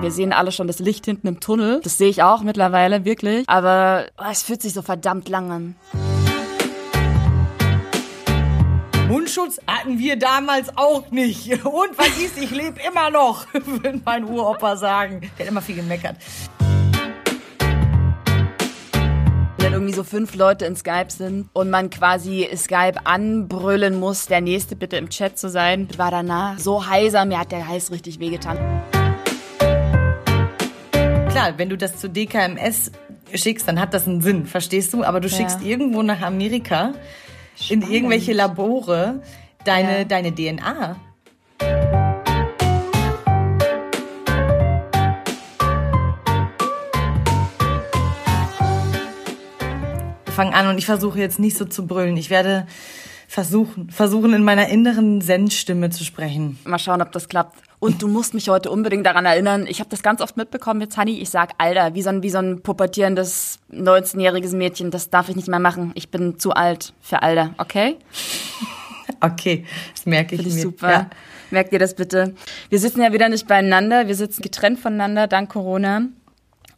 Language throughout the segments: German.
Wir sehen alle schon das Licht hinten im Tunnel. Das sehe ich auch mittlerweile, wirklich. Aber oh, es fühlt sich so verdammt lang an. Mundschutz hatten wir damals auch nicht. Und was ist, ich lebe immer noch, würde mein Uropa sagen. Der hat immer viel gemeckert. Wenn irgendwie so fünf Leute in Skype sind und man quasi Skype anbrüllen muss, der Nächste bitte im Chat zu sein, war danach so heiser, mir hat der Hals richtig wehgetan. Klar, wenn du das zu DKMS schickst, dann hat das einen Sinn, verstehst du? Aber du schickst irgendwo nach Amerika in irgendwelche Labore deine, deine DNA. Fangen an und ich versuche jetzt nicht so zu brüllen. Ich werde versuchen, versuchen in meiner inneren Zen-Stimme zu sprechen. Mal schauen, ob das klappt. Und du musst mich heute unbedingt daran erinnern. Ich habe das ganz oft mitbekommen mit Sunny. Ich sag, Alter, wie so ein, wie so ein pubertierendes 19-jähriges Mädchen. Das darf ich nicht mehr machen. Ich bin zu alt für Alter, okay? Okay, das merke ich Finde ich mir. super. Ja. Merkt ihr das bitte? Wir sitzen ja wieder nicht beieinander. Wir sitzen getrennt voneinander dank Corona.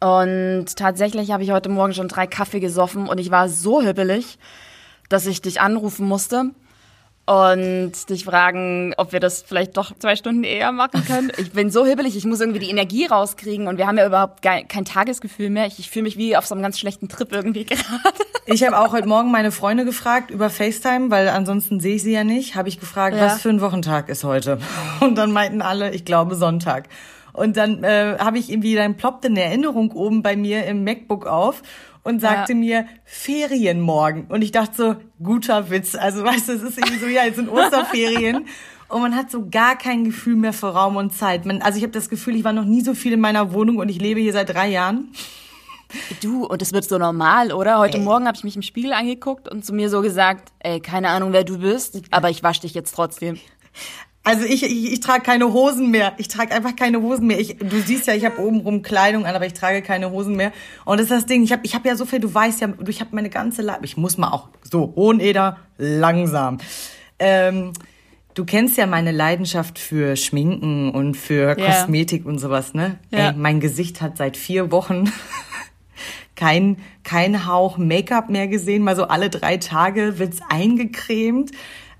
Und tatsächlich habe ich heute Morgen schon drei Kaffee gesoffen und ich war so hibbelig, dass ich dich anrufen musste und dich fragen, ob wir das vielleicht doch zwei Stunden eher machen können. Ich bin so hibbelig, ich muss irgendwie die Energie rauskriegen und wir haben ja überhaupt kein Tagesgefühl mehr. Ich, ich fühle mich wie auf so einem ganz schlechten Trip irgendwie gerade. Ich habe auch heute Morgen meine Freunde gefragt über FaceTime, weil ansonsten sehe ich sie ja nicht. Habe ich gefragt, Ja. was für ein Wochentag ist heute? Und dann meinten alle, ich glaube Sonntag. Und dann äh, habe ich irgendwie, dann ploppte eine Erinnerung oben bei mir im MacBook auf und sagte Ja. mir Ferienmorgen. Und ich dachte so, guter Witz. Also weißt du, es ist irgendwie so, ja, jetzt sind Osterferien. Und man hat so gar kein Gefühl mehr für Raum und Zeit. Man, also ich habe das Gefühl, ich war noch nie so viel in meiner Wohnung und ich lebe hier seit drei Jahren. Du, und das wird so normal, oder? Heute Morgen habe ich mich im Spiegel angeguckt und zu mir so gesagt, ey, keine Ahnung, wer du bist, aber ich wasche dich jetzt trotzdem. Also ich, ich, ich trage keine Hosen mehr. Ich trage einfach keine Hosen mehr. Ich, du siehst ja, ich habe obenrum Kleidung an, aber ich trage keine Hosen mehr. Und das ist das Ding. Ich habe ich hab ja so viel, du weißt ja, ich habe meine ganze Leib. Ich muss mal auch so, Hoheneder, langsam. Ähm, du kennst ja meine Leidenschaft für Schminken und für Ja. Kosmetik und sowas, ne? Ja. Ey, mein Gesicht hat seit vier Wochen kein, kein Hauch Make-up mehr gesehen. Mal so alle drei Tage wird's eingecremt.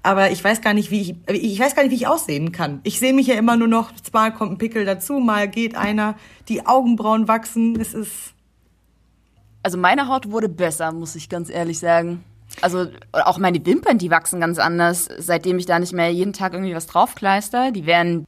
Aber ich weiß gar nicht, wie ich, ich weiß gar nicht, wie ich aussehen kann. Ich sehe mich ja immer nur noch, mal kommt ein Pickel dazu, mal geht einer, die Augenbrauen wachsen. Es ist, Also meine Haut wurde besser, muss ich ganz ehrlich sagen. Also auch meine Wimpern, die wachsen ganz anders, seitdem ich da nicht mehr jeden Tag irgendwie was draufkleister. Die werden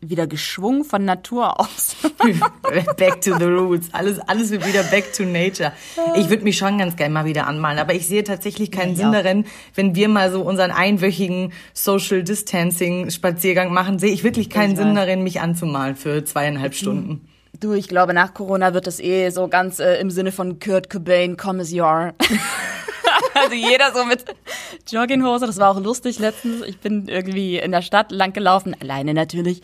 wieder geschwungen von Natur aus. back to the roots. Alles, alles wird wieder back to nature. Ich würde mich schon ganz gerne mal wieder anmalen, aber ich sehe tatsächlich keinen Sinn darin, wenn wir mal so unseren einwöchigen Social Distancing Spaziergang machen, sehe ich wirklich keinen Ich Sinn darin, mich anzumalen für zweieinhalb Stunden. Du, ich glaube, nach Corona wird das eh so ganz äh, im Sinne von Kurt Cobain, come as you are. also jeder so mit Jogginghose, das war auch lustig letztens. Ich bin irgendwie in der Stadt lang gelaufen, alleine natürlich.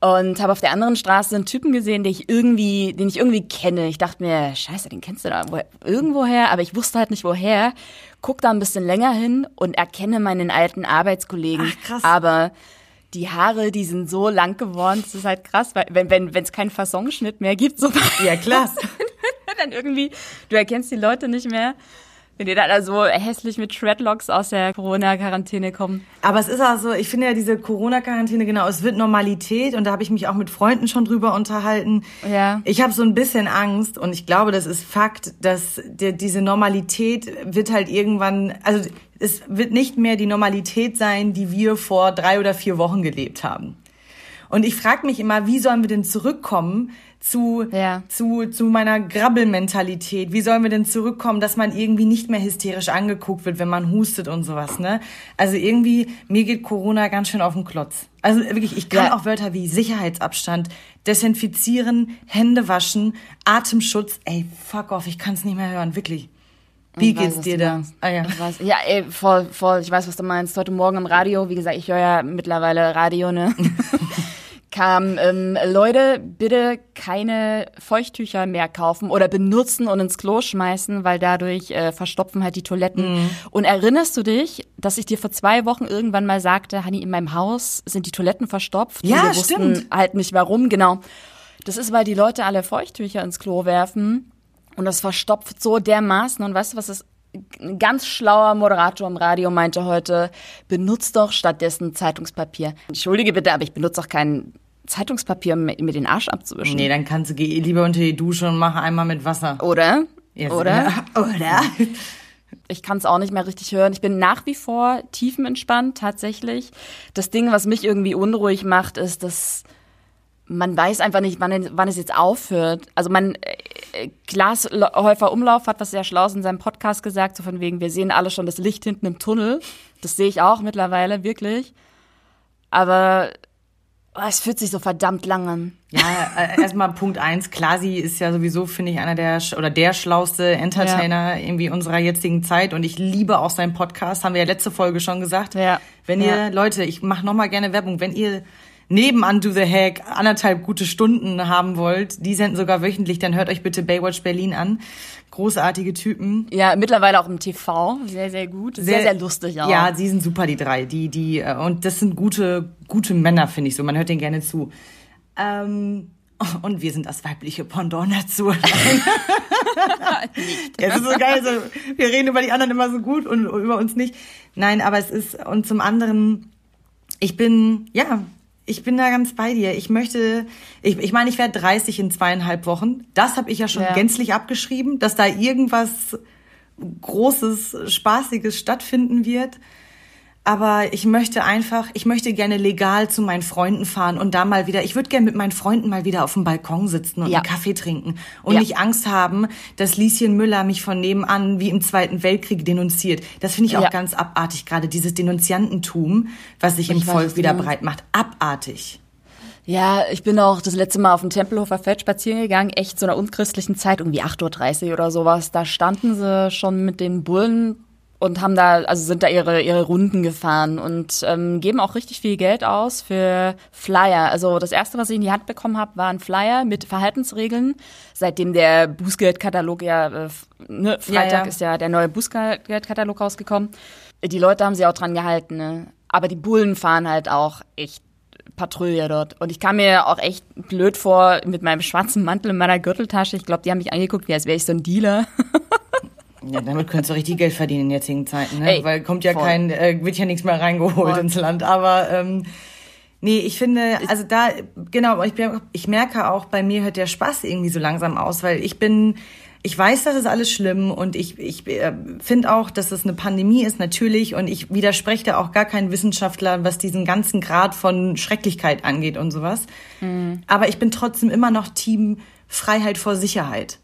Und habe auf der anderen Straße einen Typen gesehen, den ich irgendwie, den ich irgendwie kenne. Ich dachte mir, scheiße, den kennst du da woher, irgendwoher, aber ich wusste halt nicht woher. Guck da ein bisschen länger hin und erkenne meinen alten Arbeitskollegen. Ach, krass. Aber die Haare, die sind so lang geworden, das ist halt krass, weil wenn wenn wenn es keinen Fassonschnitt mehr gibt, so Ja, klar. dann irgendwie, du erkennst die Leute nicht mehr, wenn die dann so hässlich mit Shredlocks aus der Corona-Quarantäne kommen. Aber es ist auch so, ich finde ja diese Corona-Quarantäne, genau, es wird Normalität und da habe ich mich auch mit Freunden schon drüber unterhalten. Ja. Ich habe so ein bisschen Angst und ich glaube, das ist Fakt, dass die, diese Normalität wird halt irgendwann, also es wird nicht mehr die Normalität sein, die wir vor drei oder vier Wochen gelebt haben. Und ich frage mich immer, wie sollen wir denn zurückkommen zu, Ja. zu, zu meiner Grabbelmentalität? Wie sollen wir denn zurückkommen, dass man irgendwie nicht mehr hysterisch angeguckt wird, wenn man hustet und sowas, ne? Also irgendwie, mir geht Corona ganz schön auf den Klotz. Also wirklich, ich kann Ja. auch Wörter wie Sicherheitsabstand, Desinfizieren, Hände waschen, Atemschutz. Ey, fuck off, ich kann es nicht mehr hören, wirklich. Wie Ich weiß, geht's was dir da? Ah, ja. Ich weiß, ja, ey, voll, voll, ich weiß, was du meinst. Heute Morgen im Radio, wie gesagt, ich höre ja mittlerweile Radio, ne? kam, ähm, Leute, bitte keine Feuchttücher mehr kaufen oder benutzen und ins Klo schmeißen, weil dadurch äh, verstopfen halt die Toiletten. Mhm. Und erinnerst du dich, dass ich dir vor zwei Wochen irgendwann mal sagte, Hanni, in meinem Haus sind die Toiletten verstopft? Ja, und wir wussten stimmt. halt nicht warum, genau. Das ist, weil die Leute alle Feuchttücher ins Klo werfen und das verstopft so dermaßen. Und weißt du, was ist? Ein ganz schlauer Moderator im Radio meinte heute, benutzt doch stattdessen Zeitungspapier. Entschuldige bitte, aber ich benutze auch kein Zeitungspapier, um mir den Arsch abzuwischen. Nee, dann kannst du geh lieber unter die Dusche und mach einmal mit Wasser. Oder? Yes. Oder? Oder? Ich kann es auch nicht mehr richtig hören. Ich bin nach wie vor tiefenentspannt, tatsächlich. Das Ding, was mich irgendwie unruhig macht, ist, dass man weiß einfach nicht, wann, wann es jetzt aufhört. Also mein äh, Glashäufer Umlauf hat was sehr Schlaues in seinem Podcast gesagt, so von wegen, wir sehen alle schon das Licht hinten im Tunnel. Das sehe ich auch mittlerweile, wirklich. Aber oh, es fühlt sich so verdammt lang an. Ja, äh, erstmal Punkt eins. Klasi ist ja sowieso, finde ich, einer der oder der schlauste Entertainer irgendwie unserer jetzigen Zeit und ich liebe auch seinen Podcast, haben wir ja letzte Folge schon gesagt. Ja. Wenn Ja. ihr, Leute, ich mache nochmal gerne Werbung, wenn ihr neben Undo the Hack anderthalb gute Stunden haben wollt, die senden sogar wöchentlich, dann hört euch bitte Baywatch Berlin an. Großartige Typen. Ja, mittlerweile auch im TV. Sehr, sehr gut. Sehr, sehr, lustig auch. Ja, sie sind super, die drei. Die, die, äh, und das sind gute, gute Männer, finde ich so. Man hört denen gerne zu. Ähm, und wir sind das weibliche Pendant dazu. Es ist so geil, so, wir reden über die anderen immer so gut und über uns nicht. Nein, aber es ist, und zum anderen, ich bin, ja, ich bin da ganz bei dir. Ich möchte, ich, ich meine, ich werde 30 in zweieinhalb Wochen. Das habe ich ja schon Ja. gänzlich abgeschrieben, dass da irgendwas Großes, Spaßiges stattfinden wird. Aber ich möchte einfach, ich möchte gerne legal zu meinen Freunden fahren und da mal wieder, ich würde gerne mit meinen Freunden mal wieder auf dem Balkon sitzen und Ja. einen Kaffee trinken und Ja. nicht Angst haben, dass Lieschen Müller mich von nebenan wie im Zweiten Weltkrieg denunziert. Das finde ich auch Ja. ganz abartig, gerade dieses Denunziantentum, was sich im weiß, Volk wieder breit macht. Abartig. Ja, ich bin auch das letzte Mal auf dem Tempelhofer Feld spazieren gegangen, echt zu einer unchristlichen Zeit, irgendwie 8.30 Uhr oder sowas. Da standen sie schon mit den Bullen und haben da, also sind da ihre, ihre Runden gefahren und ähm, geben auch richtig viel Geld aus für Flyer. Also das erste, was ich in die Hand bekommen habe, war ein Flyer mit Verhaltensregeln. Seitdem der Bußgeldkatalog ja, äh, ne, Freitag Ja, ja. ist ja der neue Bußgeldkatalog rausgekommen. Die Leute haben sich auch dran gehalten, ne? Aber die Bullen fahren halt auch echt Patrouille dort. Und ich kam mir auch echt blöd vor mit meinem schwarzen Mantel in meiner Gürteltasche. Ich glaube, die haben mich angeguckt, wie als wäre ich so ein Dealer. Ja, damit könntest du richtig Geld verdienen in jetzigen Zeiten, ne? Ey, Weil kommt ja voll. kein, äh, wird ja nichts mehr reingeholt Voll. ins Land. Aber ähm, nee, ich finde, also da, genau, ich, ich merke auch, bei mir hört der Spaß irgendwie so langsam aus, weil ich bin, ich weiß, das ist alles schlimm und ich, ich äh, finde auch, dass es eine Pandemie ist, natürlich, und ich widerspreche da auch gar keinen Wissenschaftler, was diesen ganzen Grad von Schrecklichkeit angeht und sowas. Aber ich bin trotzdem immer noch Team Freiheit vor Sicherheit.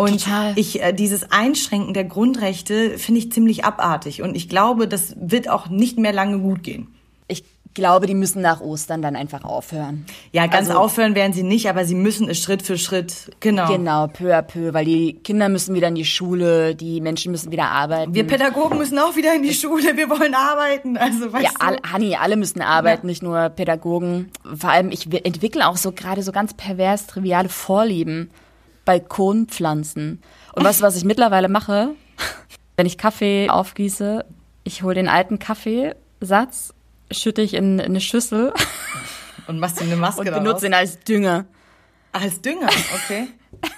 Und Total. ich, äh, dieses Einschränken der Grundrechte finde ich ziemlich abartig. Und ich glaube, das wird auch nicht mehr lange gut gehen. Ich glaube, die müssen nach Ostern dann einfach aufhören. Ja, ganz Also- aufhören werden sie nicht, aber sie müssen es Schritt für Schritt, genau. Genau, peu à peu, weil die Kinder müssen wieder in die Schule, die Menschen müssen wieder arbeiten. Wir Pädagogen müssen auch wieder in die Schule, wir wollen arbeiten. Also, weißt ja, du? all, Hanni, alle müssen arbeiten, nicht nur Pädagogen. Vor allem, ich entwickle auch so gerade so ganz pervers triviale Vorlieben. Balkonpflanzen. Und weißt du, was ich mittlerweile mache? Wenn ich Kaffee aufgieße, ich hole den alten Kaffeesatz, schütte ich in, in eine Schüssel Und machst du eine Maske und benutze ihn als Dünger. Als Dünger, okay.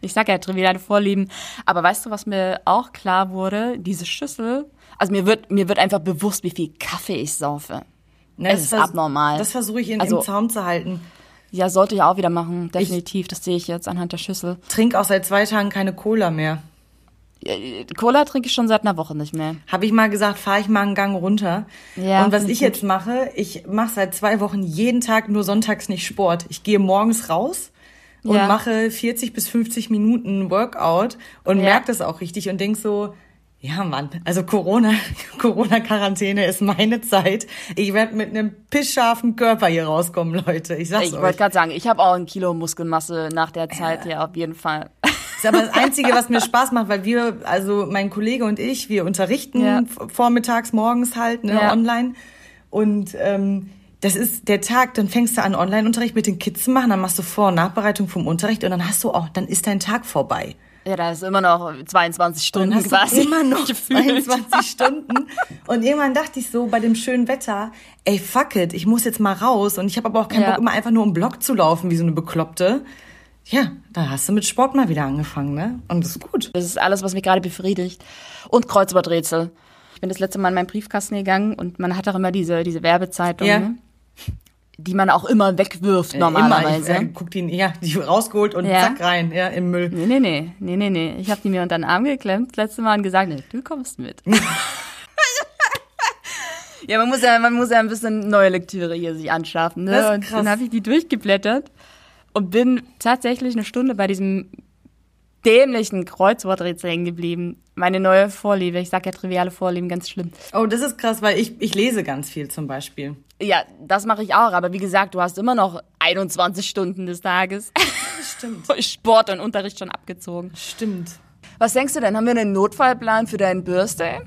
Ich sag ja, triviale Vorlieben. Aber weißt du, was mir auch klar wurde? Diese Schüssel, also mir wird, mir wird einfach bewusst, wie viel Kaffee ich saufe. Ne, Es das ist abnormal. Das versuche ich in, Also- im Zaum zu halten. Ja, sollte ich auch wieder machen, definitiv. Das sehe ich jetzt anhand der Schüssel. Trink auch seit zwei Tagen keine Cola mehr. Cola trinke ich schon seit einer Woche nicht mehr. Habe ich mal gesagt, fahre ich mal einen Gang runter. Ja, und was ich ich jetzt mache, ich mache seit zwei Wochen jeden Tag nur sonntags nicht Sport. Ich gehe morgens raus und Ja. mache 40 bis 50 Minuten Workout und Ja. merke das auch richtig und denk so, ja Mann, also Corona, Corona-Quarantäne ist meine Zeit. Ich werde mit einem pissscharfen Körper hier rauskommen, Leute. Ich sag's Ich euch. wollte gerade sagen, ich habe auch ein Kilo Muskelmasse nach der Zeit hier auf jeden Fall. Das ist aber das Einzige, was mir Spaß macht, weil wir, also mein Kollege und ich, wir unterrichten Ja. vormittags, morgens halt, ne, Ja. online. Und ähm, das ist der Tag, dann fängst du an, Online-Unterricht mit den Kids zu machen, dann machst du Vor- und Nachbereitung vom Unterricht und dann hast du auch, dann ist dein Tag vorbei. Ja, da ist immer noch 22 Stunden quasi. immer noch gefühlt. 22 Stunden. Und irgendwann dachte ich so bei dem schönen Wetter, ey, fuck it, ich muss jetzt mal raus. Und ich habe aber auch keinen Ja. Bock, immer einfach nur im Block zu laufen, wie so eine Bekloppte. Ja, da hast du mit Sport mal wieder angefangen, ne? Und das ist gut. Das ist alles, was mich gerade befriedigt. Und Kreuzworträtsel. Ich bin das letzte Mal in meinen Briefkasten gegangen und man hat auch immer diese, diese Werbezeitung, Ja. ne? Die man auch immer wegwirft normalerweise. Immer, ich, äh, guck die, ja, die rausgeholt und Ja. zack rein, ja, im Müll. Nee, nee, nee, nee, nee, nee. Ich habe die mir unter den Arm geklemmt das letzte Mal und gesagt, nee, du kommst mit. ja, man muss ja, man muss ja ein bisschen neue Lektüre hier sich anschaffen. Ne? Das ist und krass. dann habe ich die durchgeblättert und bin tatsächlich eine Stunde bei diesem dämlichen Kreuzworträtsel hängen geblieben. Meine neue Vorliebe. Ich sag ja triviale Vorlieben, ganz schlimm. Oh, das ist krass, weil ich, ich lese ganz viel zum Beispiel. Ja, das mache ich auch, aber wie gesagt, du hast immer noch 21 Stunden des Tages. Stimmt. Sport und Unterricht schon abgezogen. Stimmt. Was denkst du denn? Haben wir einen Notfallplan für deinen Birthday?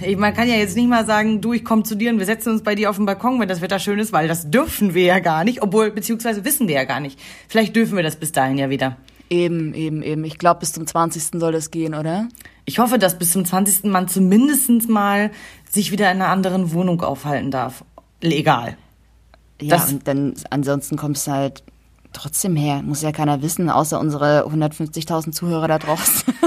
Ich, man kann ja jetzt nicht mal sagen, du, ich komme zu dir und wir setzen uns bei dir auf den Balkon, wenn das Wetter schön ist, weil das dürfen wir ja gar nicht, obwohl, beziehungsweise wissen wir ja gar nicht. Vielleicht dürfen wir das bis dahin ja wieder. Eben, eben, eben. Ich glaube, bis zum 20. soll das gehen, oder? Ich hoffe, dass bis zum 20. man zumindest mal sich wieder in einer anderen Wohnung aufhalten darf. Legal. Ja, Das- und dann ansonsten kommst du halt trotzdem her. Muss ja keiner wissen, außer unsere 150.000 Zuhörer da draußen.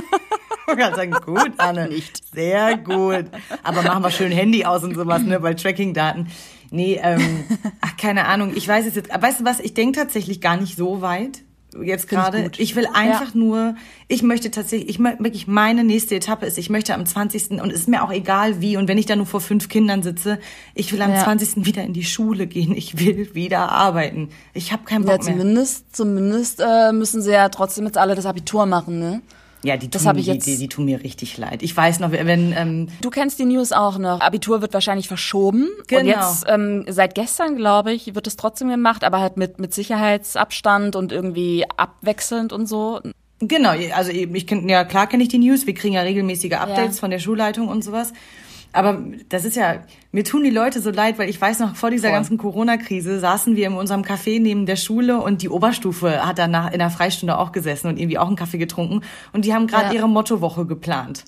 Ich kann sagen, gut, Anne. Nicht. Sehr gut. Aber machen wir schön Handy aus und sowas, ne, bei Tracking-Daten. Nee, ähm, ach, keine Ahnung. Ich weiß es jetzt. Weißt du was? Ich denke tatsächlich gar nicht so weit. Jetzt ich gerade. Ich will einfach Ja. nur, ich möchte tatsächlich, ich mö- wirklich, meine nächste Etappe ist, ich möchte am 20. und es ist mir auch egal wie und wenn ich da nur vor fünf Kindern sitze, ich will am Ja. 20. wieder in die Schule gehen. Ich will wieder arbeiten. Ich habe keinen Ja, Bock mehr. zumindest, zumindest äh, müssen sie ja trotzdem jetzt alle das Abitur machen, ne? Ja, die Das tun, ich die, jetzt- die, die tun mir richtig leid. Ich weiß noch, wenn, ähm, Du kennst die News auch noch. Abitur wird wahrscheinlich verschoben. Genau. Und jetzt, ähm, seit gestern, glaube ich, wird es trotzdem gemacht, aber halt mit, mit Sicherheitsabstand und irgendwie abwechselnd und so. Genau, also ich kenn, ja klar kenne ich die News, wir kriegen ja regelmäßige Updates Ja. von der Schulleitung und sowas. Aber das ist ja, mir tun die Leute so leid, weil ich weiß noch, vor dieser Voll. ganzen Corona-Krise saßen wir in unserem Café neben der Schule und die Oberstufe hat danach in der Freistunde auch gesessen und irgendwie auch einen Kaffee getrunken und die haben gerade Ja. ihre Mottowoche geplant.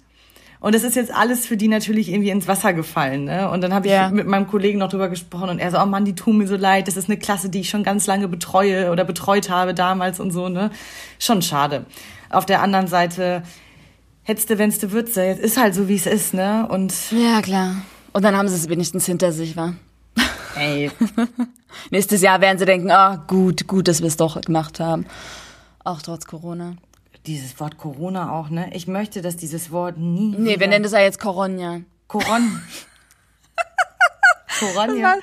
Und das ist jetzt alles für die natürlich irgendwie ins Wasser gefallen. Ne? Und dann habe ich Ja. mit meinem Kollegen noch drüber gesprochen und er so, oh Mann, die tun mir so leid. Das ist eine Klasse, die ich schon ganz lange betreue oder betreut habe damals und so. Ne? Schon schade. Auf der anderen Seite, hättest du, wenn's du würdest, jetzt ist halt so, wie es ist. ne? Und Ja, klar. Und dann haben sie es wenigstens hinter sich, wa? ey, Nächstes Jahr werden sie denken, ah, gut, gut, dass wir es doch gemacht haben. Auch trotz Corona. dieses Wort Corona auch, ne? Ich möchte, dass dieses Wort nie Nee, wir nennen das ja jetzt Corona. Coron. Corona.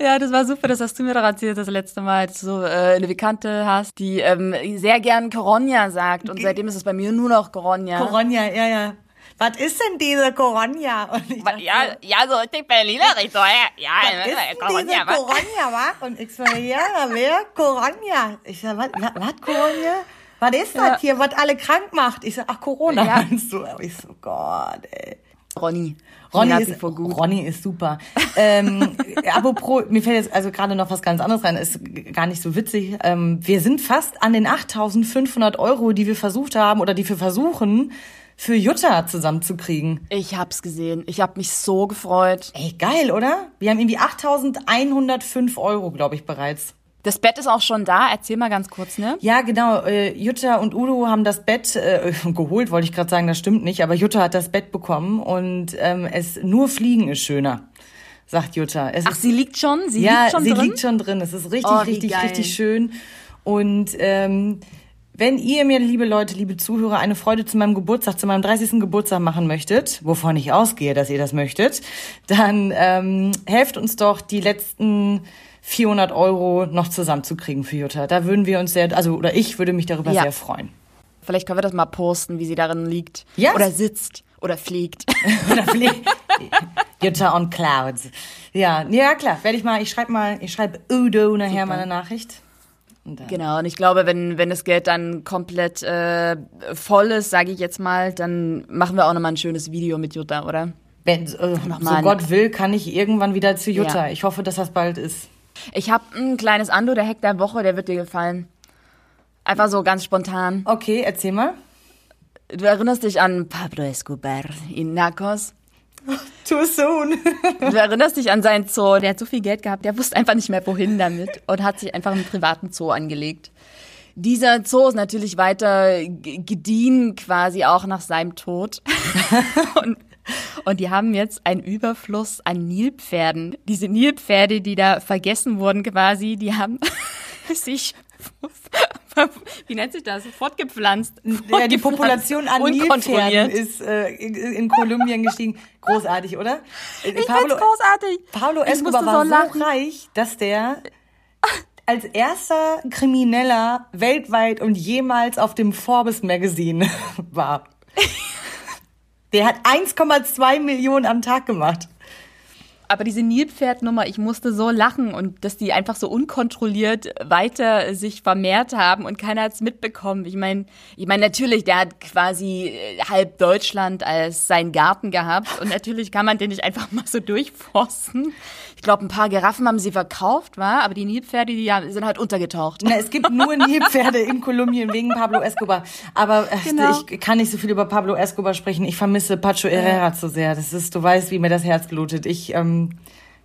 Ja, das war super, das hast du mir doch erzählt das letzte Mal, dass du so äh, eine Bekannte hast, die ähm, sehr gern Corona sagt. Und seitdem ist es bei mir nur noch Corona. Corona, ja, ja. Was ist denn diese Corona? Und ich dachte, Ja, ja, so richtig Berlinerisch, so, ja, ja, was ist denn diese Corona, wa? Und ich so, ja, wer? Corona. Ich sag, was, was, was Corona? Was ist Ja. das hier, was alle krank macht? Ich sag, ach, Corona Ja. meinst du? Ich so, Gott, ey. Ronny. Ronny ist. Ronny ist super. ähm, apropos, mir fällt jetzt also gerade noch was ganz anderes rein, ist gar nicht so witzig. Ähm, wir sind fast an den 8.500 Euro, die wir versucht haben oder die wir versuchen, für Jutta zusammenzukriegen. Ich hab's gesehen. Ich hab mich so gefreut. Ey, geil, oder? Wir haben irgendwie 8.105 Euro, glaube ich, bereits. Das Bett ist auch schon da. Erzähl mal ganz kurz, ne? Ja, genau. Äh, Jutta und Udo haben das Bett äh, geholt, wollte ich gerade sagen, das stimmt nicht, aber Jutta hat das Bett bekommen und ähm, es nur Fliegen ist schöner, sagt Jutta. Es Ach, ist sie liegt schon? Sie ja, liegt schon sie drin? liegt schon drin. Es ist richtig, Oh, richtig, geil. richtig schön. Und ähm, wenn ihr mir, liebe Leute, liebe Zuhörer, eine Freude zu meinem Geburtstag, zu meinem 30. Geburtstag machen möchtet, wovon ich ausgehe, dass ihr das möchtet, dann ähm, helft uns doch, die letzten 400 Euro noch zusammenzukriegen für Jutta. Da würden wir uns sehr, also oder ich würde mich darüber Ja. sehr freuen. Vielleicht können wir das mal posten, wie sie darin liegt. Ja. Oder sitzt. Oder fliegt. Oder vielleicht Jutta on Clouds. Ja, ja klar. Werde ich mal. Ich schreibe mal. Ich schreibe Udo nachher mal eine Nachricht. Und Genau, und ich glaube, wenn, wenn das Geld dann komplett äh, voll ist, sage ich jetzt mal, dann machen wir auch nochmal ein schönes Video mit Jutta, oder? Wenn, äh, so Gott will, kann ich irgendwann wieder zu Jutta. Ja. Ich hoffe, dass das bald ist. Ich habe ein kleines Ando, der Hack der Woche, der wird dir gefallen. Einfach so ganz spontan. Okay, erzähl mal. Du erinnerst dich an Pablo Escobar in Narcos? Too soon. Du erinnerst dich an seinen Zoo. Der hat so viel Geld gehabt, der wusste einfach nicht mehr, wohin damit und hat sich einfach einen privaten Zoo angelegt. Dieser Zoo ist natürlich weiter gediehen, quasi auch nach seinem Tod. und, und die haben jetzt einen Überfluss an Nilpferden. Diese Nilpferde, die da vergessen wurden quasi, die haben sich, wie nennt sich das, fortgepflanzt. Ja, die Population an. Nilpferden ist äh, in Kolumbien gestiegen. Großartig, oder? Äh, Ich find's großartig. Pablo Ich Escobar musste war so so, lachen. reich, dass der als erster Krimineller weltweit und jemals auf dem Forbes Magazine war. Der hat 1,2 Millionen am Tag gemacht. Aber diese Nilpferdnummer, ich musste so lachen und dass die einfach so unkontrolliert weiter sich vermehrt haben und keiner hat's mitbekommen. Ich meine, ich meine natürlich, der hat quasi äh, halb Deutschland als seinen Garten gehabt und natürlich kann man den nicht einfach mal so durchforsten. Ich glaube, ein paar Giraffen haben sie verkauft, war, aber die Nilpferde, die sind halt untergetaucht. Na, es gibt nur Nilpferde in Kolumbien wegen Pablo Escobar. Aber äh, Genau. ich kann nicht so viel über Pablo Escobar sprechen. Ich vermisse Pacho Herrera zu sehr. Das ist, du weißt, wie mir das Herz blutet. Ich, ähm,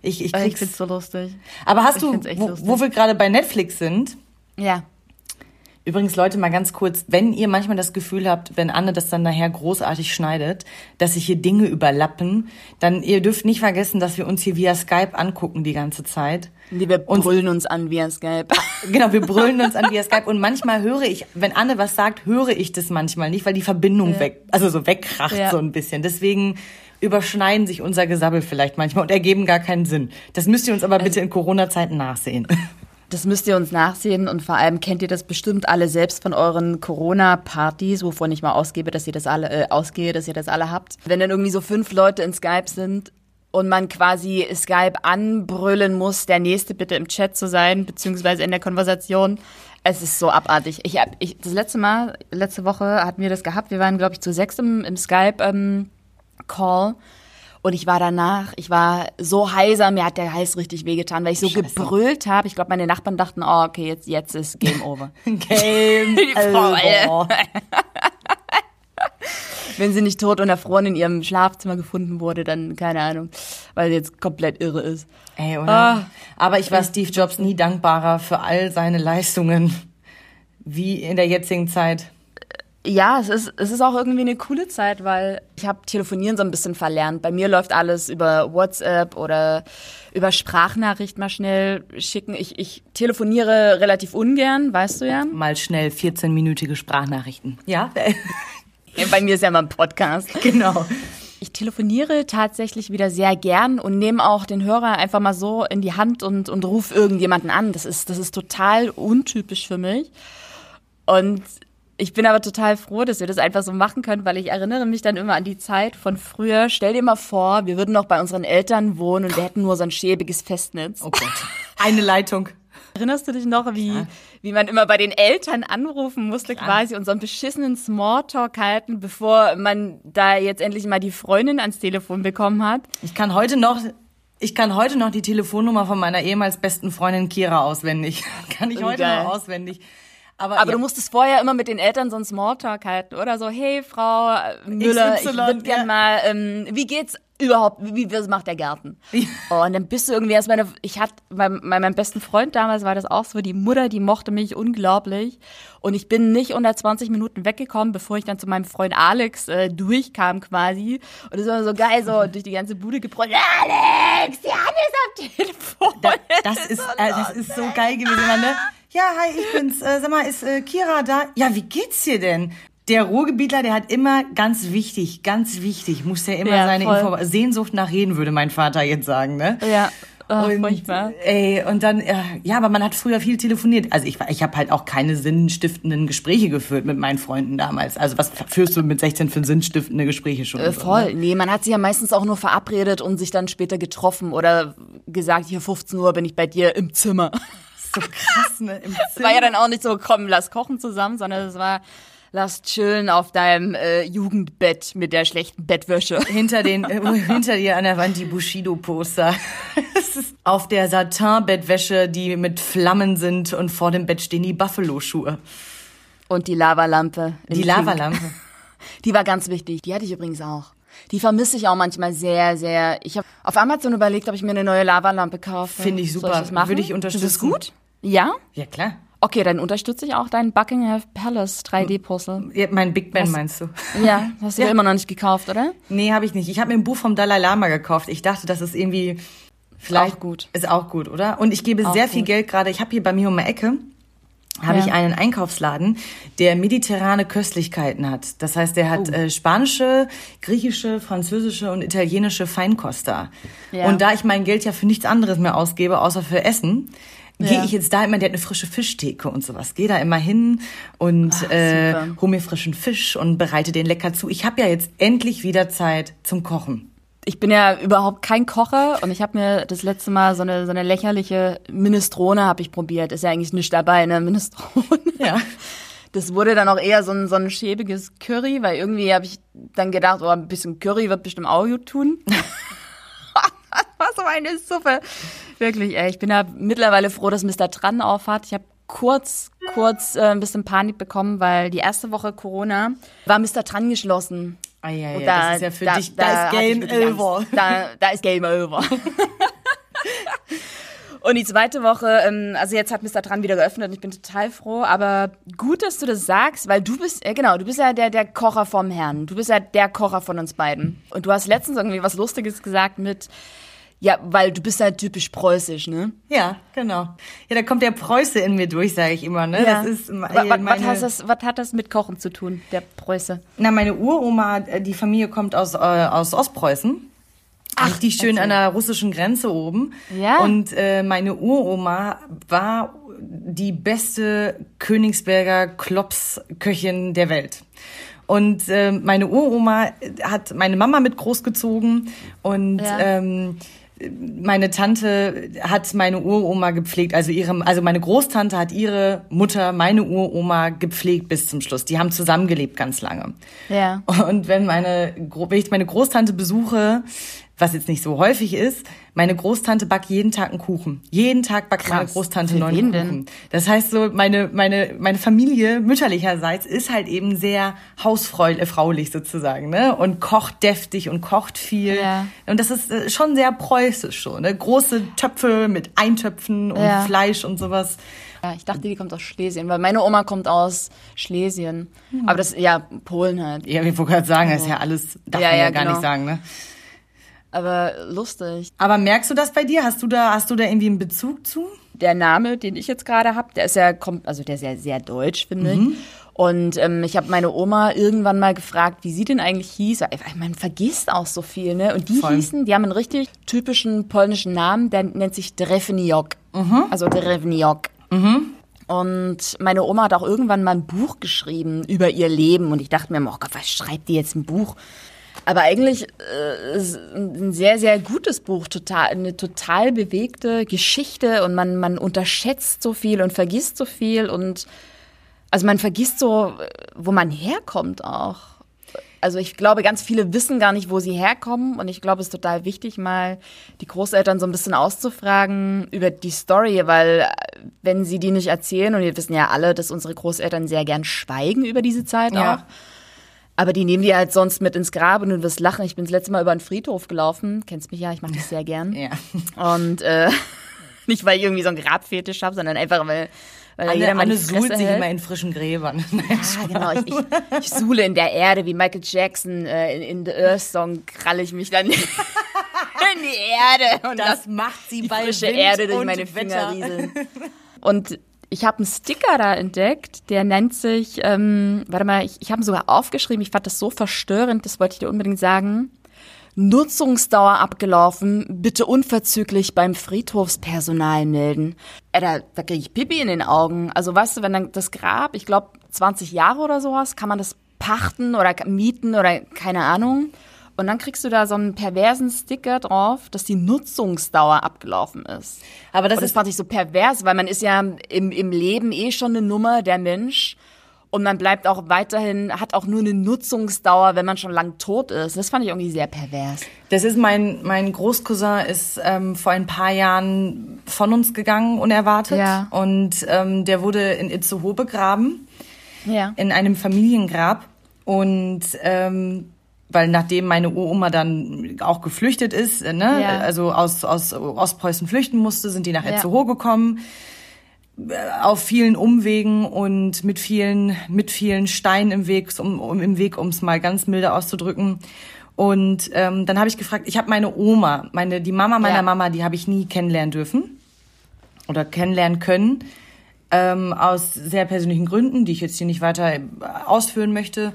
ich, ich Ich krieg's. find's so lustig. Aber hast ich du, wo, lustig. wo wir gerade bei Netflix sind, Ja. Übrigens, Leute, mal ganz kurz, wenn ihr manchmal das Gefühl habt, wenn Anne das dann nachher großartig schneidet, dass sich hier Dinge überlappen, dann ihr dürft nicht vergessen, dass wir uns hier via Skype angucken die ganze Zeit. Die wir brüllen uns an via Skype. Genau, wir brüllen uns an via Skype und manchmal höre ich, wenn Anne was sagt, höre ich das manchmal nicht, weil die Verbindung weg, also so wegkracht Ja. so ein bisschen. Deswegen überschneiden sich unser Gesabbel vielleicht manchmal und ergeben gar keinen Sinn. Das müsst ihr uns aber bitte in Corona-Zeiten nachsehen. Das müsst ihr uns nachsehen und vor allem kennt ihr das bestimmt alle selbst von euren Corona-Partys, wovon ich mal ausgebe, dass ihr das alle äh, ausgehe, dass ihr das alle habt. Wenn dann irgendwie so fünf Leute in Skype sind und man quasi Skype anbrüllen muss, der nächste bitte im Chat zu sein, beziehungsweise in der Konversation. Es ist so abartig. Ich hab, ich, das letzte Mal, letzte Woche hatten wir das gehabt. Wir waren, glaube ich, zu sechs im, im Skype ähm, Call. Und ich war danach, ich war so heiser, mir hat der Hals richtig wehgetan, weil ich so gebrüllt habe. Ich glaube, meine Nachbarn dachten, oh, okay, jetzt, jetzt ist Game Over. Game over. Wenn sie nicht tot und erfroren in ihrem Schlafzimmer gefunden wurde, dann keine Ahnung, weil sie jetzt komplett irre ist. Ey, oder? Ah. Aber ich war Steve Jobs nie dankbarer für all seine Leistungen wie in der jetzigen Zeit. Ja, es ist, es ist auch irgendwie eine coole Zeit, weil ich habe Telefonieren so ein bisschen verlernt. Bei mir läuft alles über WhatsApp oder über Sprachnachricht mal schnell schicken. Ich, ich telefoniere relativ ungern, weißt du ja. Mal schnell 14-minütige Sprachnachrichten. Ja, Bei mir ist ja mal ein Podcast. genau. Ich telefoniere tatsächlich wieder sehr gern und nehme auch den Hörer einfach mal so in die Hand und, und rufe irgendjemanden an. Das ist, das ist total untypisch für mich. Und ich bin aber total froh, dass wir das einfach so machen können, weil ich erinnere mich dann immer an die Zeit von früher. Stell dir mal vor, wir würden noch bei unseren Eltern wohnen und wir hätten nur so ein schäbiges Festnetz. Oh Gott. Eine Leitung. Erinnerst du dich noch, wie, wie man immer bei den Eltern anrufen musste quasi und so einen beschissenen Smalltalk halten, bevor man da jetzt endlich mal die Freundin ans Telefon bekommen hat? Ich kann heute noch, ich kann heute noch die Telefonnummer von meiner ehemals besten Freundin Kira auswendig. kann ich Wie heute geil. noch auswendig. Aber, Aber ja, du musstest vorher immer mit den Eltern so einen Smalltalk halten, oder so, hey Frau Müller, ich XY, würde gern ja. mal, ähm, wie geht's überhaupt, wie, wie macht der Garten? Oh, und dann bist du irgendwie erst meine, ich hatte, bei, bei meinem besten Freund damals war das auch so, die Mutter, die mochte mich unglaublich und ich bin nicht unter 20 Minuten weggekommen, bevor ich dann zu meinem Freund Alex äh, durchkam quasi und das war so geil, so durch die ganze Bude gebrüllt, Alex, Jan ist am Telefon. da, das ist, äh, das ist so geil gewesen, immer, ne? Ja, hi, ich bin's. Äh, sag mal, ist äh, Kira da? Ja, wie geht's dir denn? Der Ruhrgebietler, der hat immer ganz wichtig, ganz wichtig, muss der immer Ja, seine voll. Info Sehnsucht nach reden, würde mein Vater jetzt sagen, ne? Ja, oh, und, furchtbar. Ey, und dann, äh, ja, aber man hat früher viel telefoniert. Also ich, war- ich habe halt auch keine sinnstiftenden Gespräche geführt mit meinen Freunden damals. Also was führst du mit 16 für sinnstiftende Gespräche schon? Äh, und so, voll. ne? Nee, man hat sich ja meistens auch nur verabredet und sich dann später getroffen oder gesagt, hier 15 Uhr bin ich bei dir im Zimmer. So krass, ne? Im war ja dann auch nicht so, komm, lass kochen zusammen, sondern es war, lass chillen auf deinem äh, Jugendbett mit der schlechten Bettwäsche. hinter den äh, hinter dir an der Wand die Bushido Poster. Es ist auf der Satin Bettwäsche, die mit Flammen sind und vor dem Bett stehen die Buffalo Schuhe. Und die Lavalampe. Die. Lavalampe. Die war ganz wichtig. Die hatte ich übrigens auch. Die vermisse ich auch manchmal sehr, sehr. Ich habe auf Amazon überlegt, ob ich mir eine neue Lavalampe kaufe. Finde ich super. das machen? Würde ich unterstützen. Ist das gut? Ja? Ja, klar. Okay, dann unterstütze ich auch deinen Buckingham Palace 3D-Puzzle. Ja, mein Big Ben meinst du? Ja, hast du Ja. immer noch nicht gekauft, oder? Nee, habe ich nicht. Ich habe mir ein Buch vom Dalai Lama gekauft. Ich dachte, das ist irgendwie vielleicht Auch gut. Ist auch gut, oder? Und ich gebe Auch sehr viel gut. Geld gerade. Ich habe hier bei mir um die Ecke habe Ja. ich einen Einkaufsladen, der mediterrane Köstlichkeiten hat. Das heißt, der hat Oh. äh, spanische, griechische, französische und italienische Feinkost da. Ja. Und da ich mein Geld ja für nichts anderes mehr ausgebe, außer für Essen, gehe Ja. ich jetzt da immer, der hat eine frische Fischtheke und sowas. Gehe da immer hin und äh, hol mir frischen Fisch und bereite den lecker zu. Ich habe ja jetzt endlich wieder Zeit zum Kochen. Ich bin ja überhaupt kein Kocher und ich habe mir das letzte Mal so eine, so eine lächerliche Minestrone habe ich probiert. Ist ja eigentlich nicht dabei, ne? Minestrone. Ja. Das wurde dann auch eher so ein, so ein schäbiges Curry, weil irgendwie habe ich dann gedacht, oh, ein bisschen Curry wird bestimmt auch gut tun. war so eine Suppe. Wirklich, ey. Ich bin ja mittlerweile froh, dass Mr. Tran aufhat. Ich habe kurz, kurz äh, ein bisschen Panik bekommen, weil die erste Woche Corona war Mr. Tran geschlossen. Ah, ja, ja, Und das ist ja für dich, da, ist hatte ich Game over. Da, da ist Game over. Und die zweite Woche, ähm, also jetzt hat Mr. Tran wieder geöffnet und ich bin total froh. Aber gut, dass du das sagst, weil du bist, äh, genau, du bist ja der, der Kocher vom Herrn. Du bist ja der Kocher von uns beiden. Und du hast letztens irgendwie was Lustiges gesagt mit, ja, weil du bist ja typisch preußisch, ne? Ja, genau. Ja, da kommt der Preuße in mir durch, sage ich immer. Ne? Das ist me- was, was, meine, hat das, mit Kochen zu tun, der Preuße? Na, meine Uroma, äh, die Familie kommt aus, äh, aus Ostpreußen. Ach, Richtig schön an der russischen Grenze oben. Ja. Und äh, meine Uroma war die beste Königsberger Klopsköchin der Welt. Und äh, meine Uroma hat meine Mama mit großgezogen und Ja. ähm, meine Tante hat meine Uroma gepflegt, also ihre, also meine Großtante hat ihre Mutter, meine Uroma gepflegt bis zum Schluss. Die haben zusammengelebt ganz lange. Ja. Und wenn meine, wenn ich meine Großtante besuche, was jetzt nicht so häufig ist, meine Großtante backt jeden Tag einen Kuchen. Jeden Tag backt meine Krass. Großtante Für einen neuen Kuchen. denn? Das heißt so, meine, meine, meine Familie mütterlicherseits ist halt eben sehr hausfraulich sozusagen, ne? Und kocht deftig und kocht viel. Ja. Und das ist äh, schon sehr preußisch so, ne? Große Töpfe mit Eintöpfen und Ja. Fleisch und sowas. Ja, ich dachte, die kommt aus Schlesien, weil meine Oma kommt aus Schlesien. Hm. Aber das, ja, Polen halt. Ja, ich wollte gerade sagen, das ist ja alles, darf Ja, man ja, ja, gar genau. nicht sagen, ne? Aber lustig. Aber merkst du das bei dir? Hast du da, hast du da irgendwie einen Bezug zu? Der Name, den ich jetzt gerade habe, der ist ja, kommt, also der ist ja sehr deutsch, finde ich. Und ähm, ich habe meine Oma irgendwann mal gefragt, wie sie denn eigentlich hieß. Man vergisst auch so viel, ne? Und die Voll. hießen, die haben einen richtig typischen polnischen Namen, der nennt sich Drefniok. Also Drefniok. Und meine Oma hat auch irgendwann mal ein Buch geschrieben über ihr Leben. Und ich dachte mir, oh Gott, was schreibt die jetzt ein Buch? Aber eigentlich äh, ist ein sehr, sehr gutes Buch, total, eine total bewegte Geschichte und man, man unterschätzt so viel und vergisst so viel und also man vergisst so, wo man herkommt auch. Also ich glaube, ganz viele wissen gar nicht, wo sie herkommen und ich glaube, es ist total wichtig, mal die Großeltern so ein bisschen auszufragen über die Story, weil äh, wenn sie die nicht erzählen, und wir wissen ja alle, dass unsere Großeltern sehr gern schweigen über diese Zeit Ja. auch, aber die nehmen die halt sonst mit ins Grab und du wirst lachen. Ich bin das letzte Mal über einen Friedhof gelaufen, kennst mich ja, ich mache das sehr gern. Ja. Und äh, nicht, weil ich irgendwie so einen Grabfetisch habe, sondern einfach, weil, weil da jeder Anne, mal Anne suhlt sich immer in frischen Gräbern. Ja, genau. Ich, ich, ich suhle in der Erde wie Michael Jackson äh, in, in The Earth Song kralle ich mich dann in die Erde und Das macht sie die bei frische Wind Erde durch meine Wetter. Finger rieseln. Und ich habe einen Sticker da entdeckt, der nennt sich, ähm, warte mal, ich, ich habe ihn sogar aufgeschrieben, ich fand das so verstörend, das wollte ich dir unbedingt sagen. Nutzungsdauer abgelaufen, bitte unverzüglich beim Friedhofspersonal melden. Äh, da da kriege ich Pipi in den Augen. Also weißt du, wenn dann das Grab, ich glaube 20 Jahre oder sowas, kann man das pachten oder mieten oder keine Ahnung. Und dann kriegst du da so einen perversen Sticker drauf, dass die Nutzungsdauer abgelaufen ist. Aber das Und das ist fand ich so pervers, weil man ist ja im, im Leben eh schon eine Nummer, der Mensch. Und man bleibt auch weiterhin, hat auch nur eine Nutzungsdauer, wenn man schon lang tot ist. Das fand ich irgendwie sehr pervers. Das ist mein, mein Großcousin ist ähm, vor ein paar Jahren von uns gegangen, unerwartet. Ja. Und ähm, der wurde in Itzehoe begraben. Ja. in einem Familiengrab. Und ähm, weil nachdem meine Uroma dann auch geflüchtet ist, äh, ne, Ja. also aus, aus Ostpreußen flüchten musste, sind die nach Ja. Itzehoe gekommen auf vielen Umwegen und mit vielen, mit vielen Steinen im Weg, um, um im Weg, um es mal ganz milde auszudrücken. Und ähm, dann habe ich gefragt, ich habe meine Oma, meine die Mama meiner Ja. Mama, die habe ich nie kennenlernen dürfen oder kennenlernen können ähm, aus sehr persönlichen Gründen, die ich jetzt hier nicht weiter äh, ausführen möchte.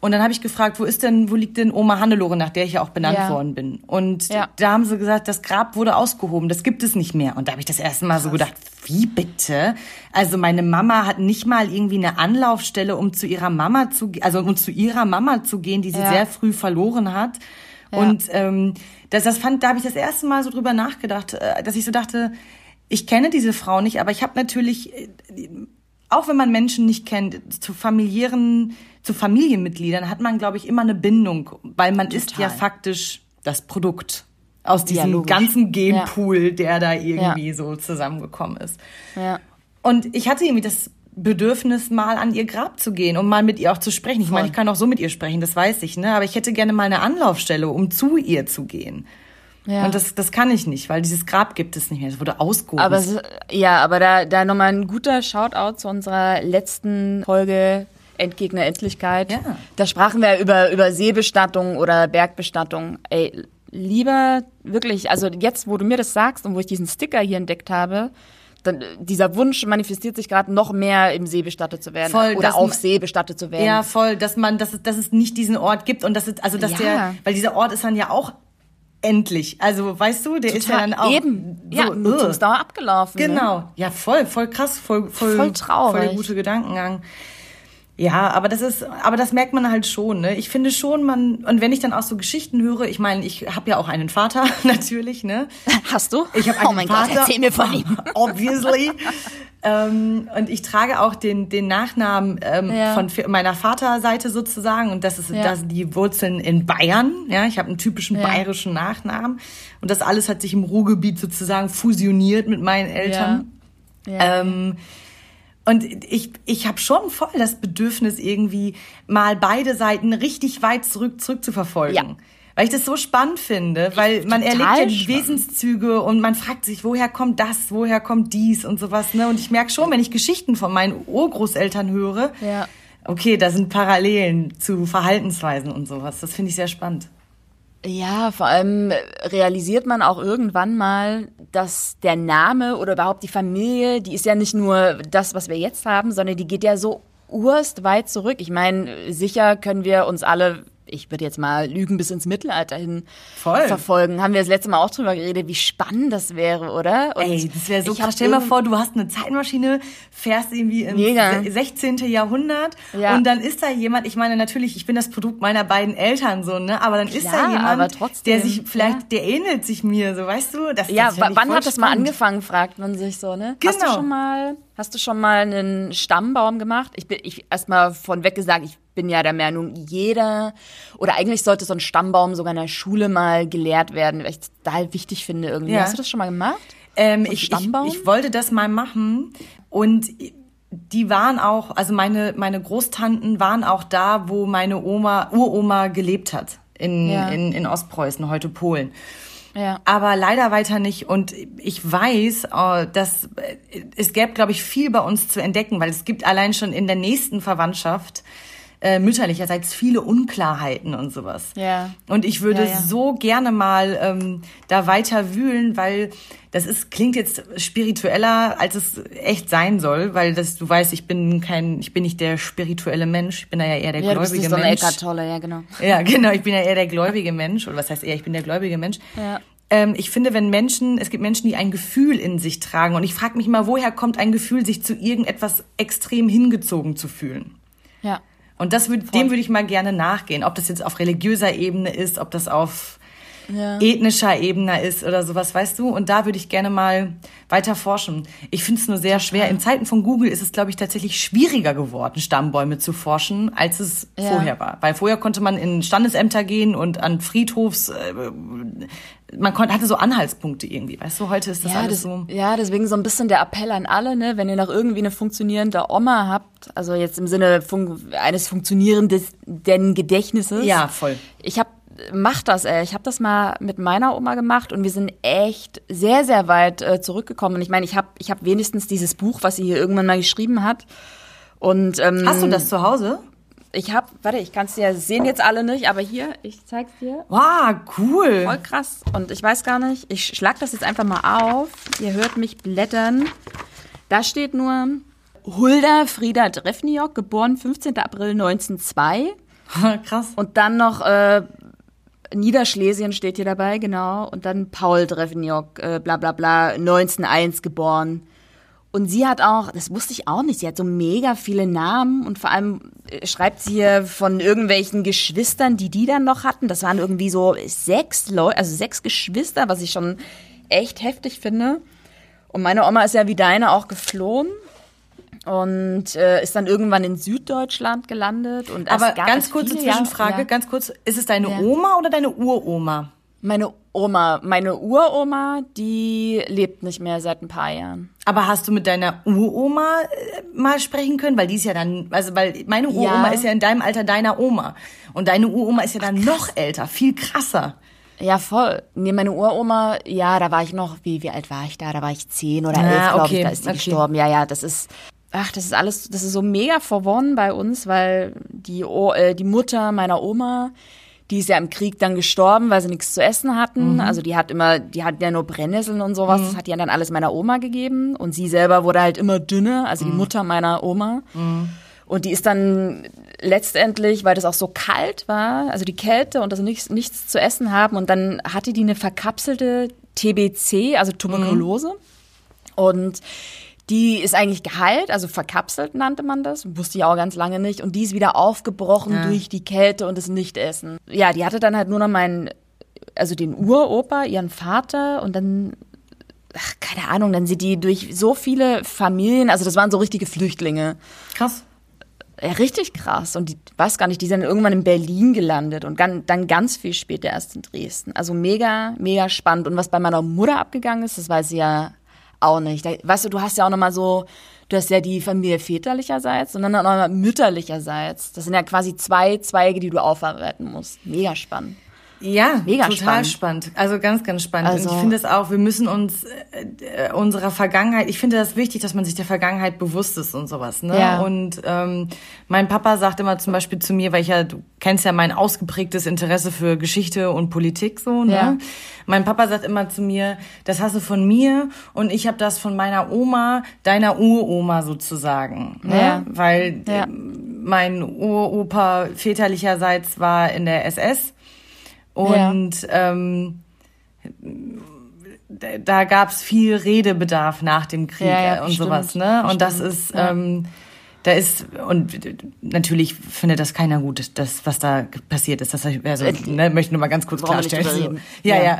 Und dann habe ich gefragt, wo ist denn, wo liegt denn Oma Hannelore, nach der ich ja auch benannt Ja. worden bin? Und Ja. da haben sie gesagt, das Grab wurde ausgehoben, das gibt es nicht mehr. Und da habe ich das erste Mal so gedacht, wie bitte? Also meine Mama hat nicht mal irgendwie eine Anlaufstelle, um zu ihrer Mama zu, also um zu ihrer Mama zu gehen, die sie Ja. sehr früh verloren hat. Und ähm, das, das fand, da habe ich das erste Mal so drüber nachgedacht, äh, dass ich so dachte, ich kenne diese Frau nicht, aber ich habe natürlich, äh, auch wenn man Menschen nicht kennt, zu familiären, zu Familienmitgliedern hat man, glaube ich, immer eine Bindung, weil man ist ja Total. faktisch das Produkt aus diesem logisch. ganzen Genpool, der da irgendwie Ja. so zusammengekommen ist. Ja. Und ich hatte irgendwie das Bedürfnis, mal an ihr Grab zu gehen, um mal mit ihr auch zu sprechen. Ich meine, Voll. ich kann auch so mit ihr sprechen, das weiß ich, ne? Aber ich hätte gerne mal eine Anlaufstelle, um zu ihr zu gehen. Ja. Und das, das kann ich nicht, weil dieses Grab gibt es nicht mehr. Es wurde ausgehoben. Aber es, ja, aber da, da nochmal ein guter Shoutout zu unserer letzten Folge Endgegner Endlichkeit. Ja. Da sprachen wir über, über Seebestattung oder Bergbestattung. Ey, lieber wirklich, also jetzt, wo du mir das sagst und wo ich diesen Sticker hier entdeckt habe, dann, dieser Wunsch manifestiert sich gerade noch mehr im See bestattet zu werden Voll, oder auf See bestattet zu werden. Ja, voll, dass man, dass es, dass es nicht diesen Ort gibt und dass es, also dass Ja. der, weil dieser Ort ist dann ja auch endlich. Also, weißt du, der ist ja dann auch Eben, so, ja. Nutzungsdauer abgelaufen. Ne? Genau, ja, voll, voll krass, voll, voll, Voll traurig. voll der gute Gedankengang. Ja, aber das ist, aber das merkt man halt schon. Ne? Ich finde schon, man und wenn ich dann auch so Geschichten höre, ich meine, ich habe ja auch einen Vater natürlich, ne? Hast du? Ich habe einen oh mein Vater, Gott, erzähl mir von ihm. obviously. ähm, und ich trage auch den den Nachnamen ähm, Ja. von meiner Vaterseite sozusagen und das ist Ja. das die Wurzeln in Bayern. Ja, ich habe einen typischen Ja. bayerischen Nachnamen und das alles hat sich im Ruhrgebiet sozusagen fusioniert mit meinen Eltern. Ja. Ähm, und ich, ich habe schon voll das Bedürfnis, irgendwie mal beide Seiten richtig weit zurück, zurück zu verfolgen. Ja. Weil ich das so spannend finde, weil man Total erlebt ja die spannend. Wesenszüge und man fragt sich, woher kommt das, woher kommt dies und sowas. Ne? Und ich merke schon, wenn ich Geschichten von meinen Urgroßeltern höre, Ja. okay, da sind Parallelen zu Verhaltensweisen und sowas. Das finde ich sehr spannend. Ja, vor allem realisiert man auch irgendwann mal, dass der Name oder überhaupt die Familie, die ist ja nicht nur das, was wir jetzt haben, sondern die geht ja so urst weit zurück. Ich meine, sicher können wir uns alle, ich würde jetzt mal lügen, bis ins Mittelalter hin Voll. verfolgen. Haben wir das letzte Mal auch drüber geredet, wie spannend das wäre, oder? Und Ey, das wäre so krass. Stell dir mal vor, du hast eine Zeitmaschine, fährst irgendwie ins Mega. se- 16. Jahrhundert Ja. und dann ist da jemand, ich meine natürlich, ich bin das Produkt meiner beiden Eltern so, ne, aber dann ist da Klar, jemand, der sich vielleicht, ja. der ähnelt sich mir, so, weißt du? Das, Ja, das wann hat das mal angefangen, fragt man sich so, ne? Hast du Genau. schon mal, hast du schon mal einen Stammbaum gemacht? Ich bin, ich erstmal von weg gesagt, ich bin ja der Meinung, jeder, oder eigentlich sollte so ein Stammbaum sogar in der Schule mal gelehrt werden, weil ich es total wichtig finde irgendwie. Ja. Hast du das schon mal gemacht? Ähm, So ich, ich, Stammbaum? ich wollte das mal machen und die waren auch, also meine, meine Großtanten waren auch da, wo meine Oma, Uroma gelebt hat. In, Ja. in, in Ostpreußen, heute Polen. Ja. aber leider weiter nicht. Und ich weiß, äh, dass äh, es gäbe, glaube ich, viel bei uns zu entdecken, weil es gibt allein schon in der nächsten Verwandtschaft äh, mütterlicherseits viele Unklarheiten und sowas. Ja. Und ich würde Ja, ja. so gerne mal ähm, da weiter wühlen, weil das ist klingt jetzt spiritueller, als es echt sein soll, weil das du weißt, ich bin kein, ich bin nicht der spirituelle Mensch, ich bin da ja eher der Ja, du bist gläubige so eine Mensch. Eckart Tolle, ja, genau. Ja, genau. Ich bin ja eher der gläubige Mensch. Oder was heißt eher, ich bin der gläubige Mensch. Ja. Ähm, ich finde, wenn Menschen, es gibt Menschen, die ein Gefühl in sich tragen. Und ich frage mich immer, woher kommt ein Gefühl, sich zu irgendetwas extrem hingezogen zu fühlen? Ja. Und das würd, dem würde ich mal gerne nachgehen. Ob das jetzt auf religiöser Ebene ist, ob das auf ja. ethnischer Ebene ist oder sowas, weißt du? Und da würde ich gerne mal weiter forschen. Ich finde es nur sehr schwer. In Zeiten von Google ist es, glaube ich, tatsächlich schwieriger geworden, Stammbäume zu forschen, als es ja. vorher war. Weil vorher konnte man in Standesämter gehen und an Friedhofs, äh, man konnte, hatte so Anhaltspunkte irgendwie, weißt du, heute ist das ja, alles das, so. Ja, deswegen so ein bisschen der Appell an alle, ne, wenn ihr noch irgendwie eine funktionierende Oma habt, also jetzt im Sinne fun eines funktionierenden Gedächtnisses. Ja, voll. Ich habe mach das, ey. Ich habe das mal mit meiner Oma gemacht und wir sind echt sehr, sehr weit äh, zurückgekommen. Und ich meine, ich habe ich hab wenigstens dieses Buch, was sie hier irgendwann mal geschrieben hat. Und, ähm, Hast du das zu Hause? Ich habe, warte, ich kann es ja sehen jetzt alle nicht, aber hier, ich zeig's dir. Wow, cool. Voll krass. Und ich weiß gar nicht, ich schlag das jetzt einfach mal auf. Ihr hört mich blättern. Da steht nur Hulda Frieda Drefniok, geboren 15. April 1902. Krass. Und dann noch äh, Niederschlesien steht hier dabei, genau. Und dann Paul Drefniok, äh, bla bla bla, 1901 geboren. Und sie hat auch, das wusste ich auch nicht, sie hat so mega viele Namen und vor allem äh, schreibt sie hier von irgendwelchen Geschwistern, die die dann noch hatten. Das waren irgendwie so sechs Leute, also sechs Geschwister, was ich schon echt heftig finde. Und meine Oma ist ja wie deine auch geflohen und äh, ist dann irgendwann in Süddeutschland gelandet. Und Aber ganz kurze Zwischenfrage, ja. ganz kurz, ist es deine ja. Oma oder deine Uroma? Meine Oma, meine Uroma, die lebt nicht mehr seit ein paar Jahren. Aber hast du mit deiner Uroma äh, mal sprechen können? Weil die ist ja dann, also weil meine Uroma ja. ist ja in deinem Alter deiner Oma. Und deine Uroma ist ja dann Ach, noch älter, viel krasser. Ja, voll. Nee, meine Uroma, ja, da war ich noch, wie, wie alt war ich da? Da war ich zehn oder elf, ja, okay, glaube ich, da ist die okay. gestorben. Ja, ja, das ist, ach, das ist alles, das ist so mega verworren bei uns, weil die, äh, die Mutter meiner Oma, die ist ja im Krieg dann gestorben, weil sie nichts zu essen hatten. Mhm. Also die hat immer, die hat ja nur Brennnesseln und sowas. Mhm. Das hat die ja dann alles meiner Oma gegeben. Und sie selber wurde halt immer dünner, also die mhm. Mutter meiner Oma. Mhm. Und die ist dann letztendlich, weil das auch so kalt war, also die Kälte und also nichts, nichts zu essen haben. Und dann hatte die eine verkapselte TBC, also Tuberkulose. Mhm. Und die ist eigentlich geheilt, also verkapselt nannte man das, wusste ich auch ganz lange nicht. Und die ist wieder aufgebrochen ja. durch die Kälte und das Nichtessen. Ja, die hatte dann halt nur noch meinen, also den Uropa, ihren Vater und dann, ach, keine Ahnung, dann sind die durch so viele Familien, also das waren so richtige Flüchtlinge. Krass. Ja, richtig krass. Und die, weiß gar nicht, die sind irgendwann in Berlin gelandet und dann, dann ganz viel später erst in Dresden. Also mega, mega spannend. Und was bei meiner Mutter abgegangen ist, das weiß sie ja auch nicht. Weißt du, du hast ja auch nochmal so, du hast ja die Familie väterlicherseits und dann nochmal mütterlicherseits. Das sind ja quasi zwei Zweige, die du aufarbeiten musst. Mega spannend. Ja, Mega total spannend. spannend. Also ganz, ganz spannend. Also, und ich finde es auch, wir müssen uns äh, unserer Vergangenheit, ich finde das wichtig, dass man sich der Vergangenheit bewusst ist und sowas. Ne? Ja. Und ähm, mein Papa sagt immer zum Beispiel zu mir, weil ich ja, du kennst ja mein ausgeprägtes Interesse für Geschichte und Politik so, ne? Ja. Mein Papa sagt immer zu mir, das hast du von mir und ich habe das von meiner Oma, deiner Uroma sozusagen. Ne? Ja. Weil ja. Äh, mein Uropa väterlicherseits war in der SS und ja. ähm, da gab's viel Redebedarf nach dem Krieg ja, ja, und bestimmt, sowas, ne? Und bestimmt, das ist ähm, da ist, und natürlich findet das keiner gut, das, was da passiert ist. Das also, ne, möchte nur mal ganz kurz Warum klarstellen. So. Ja, ja. ja.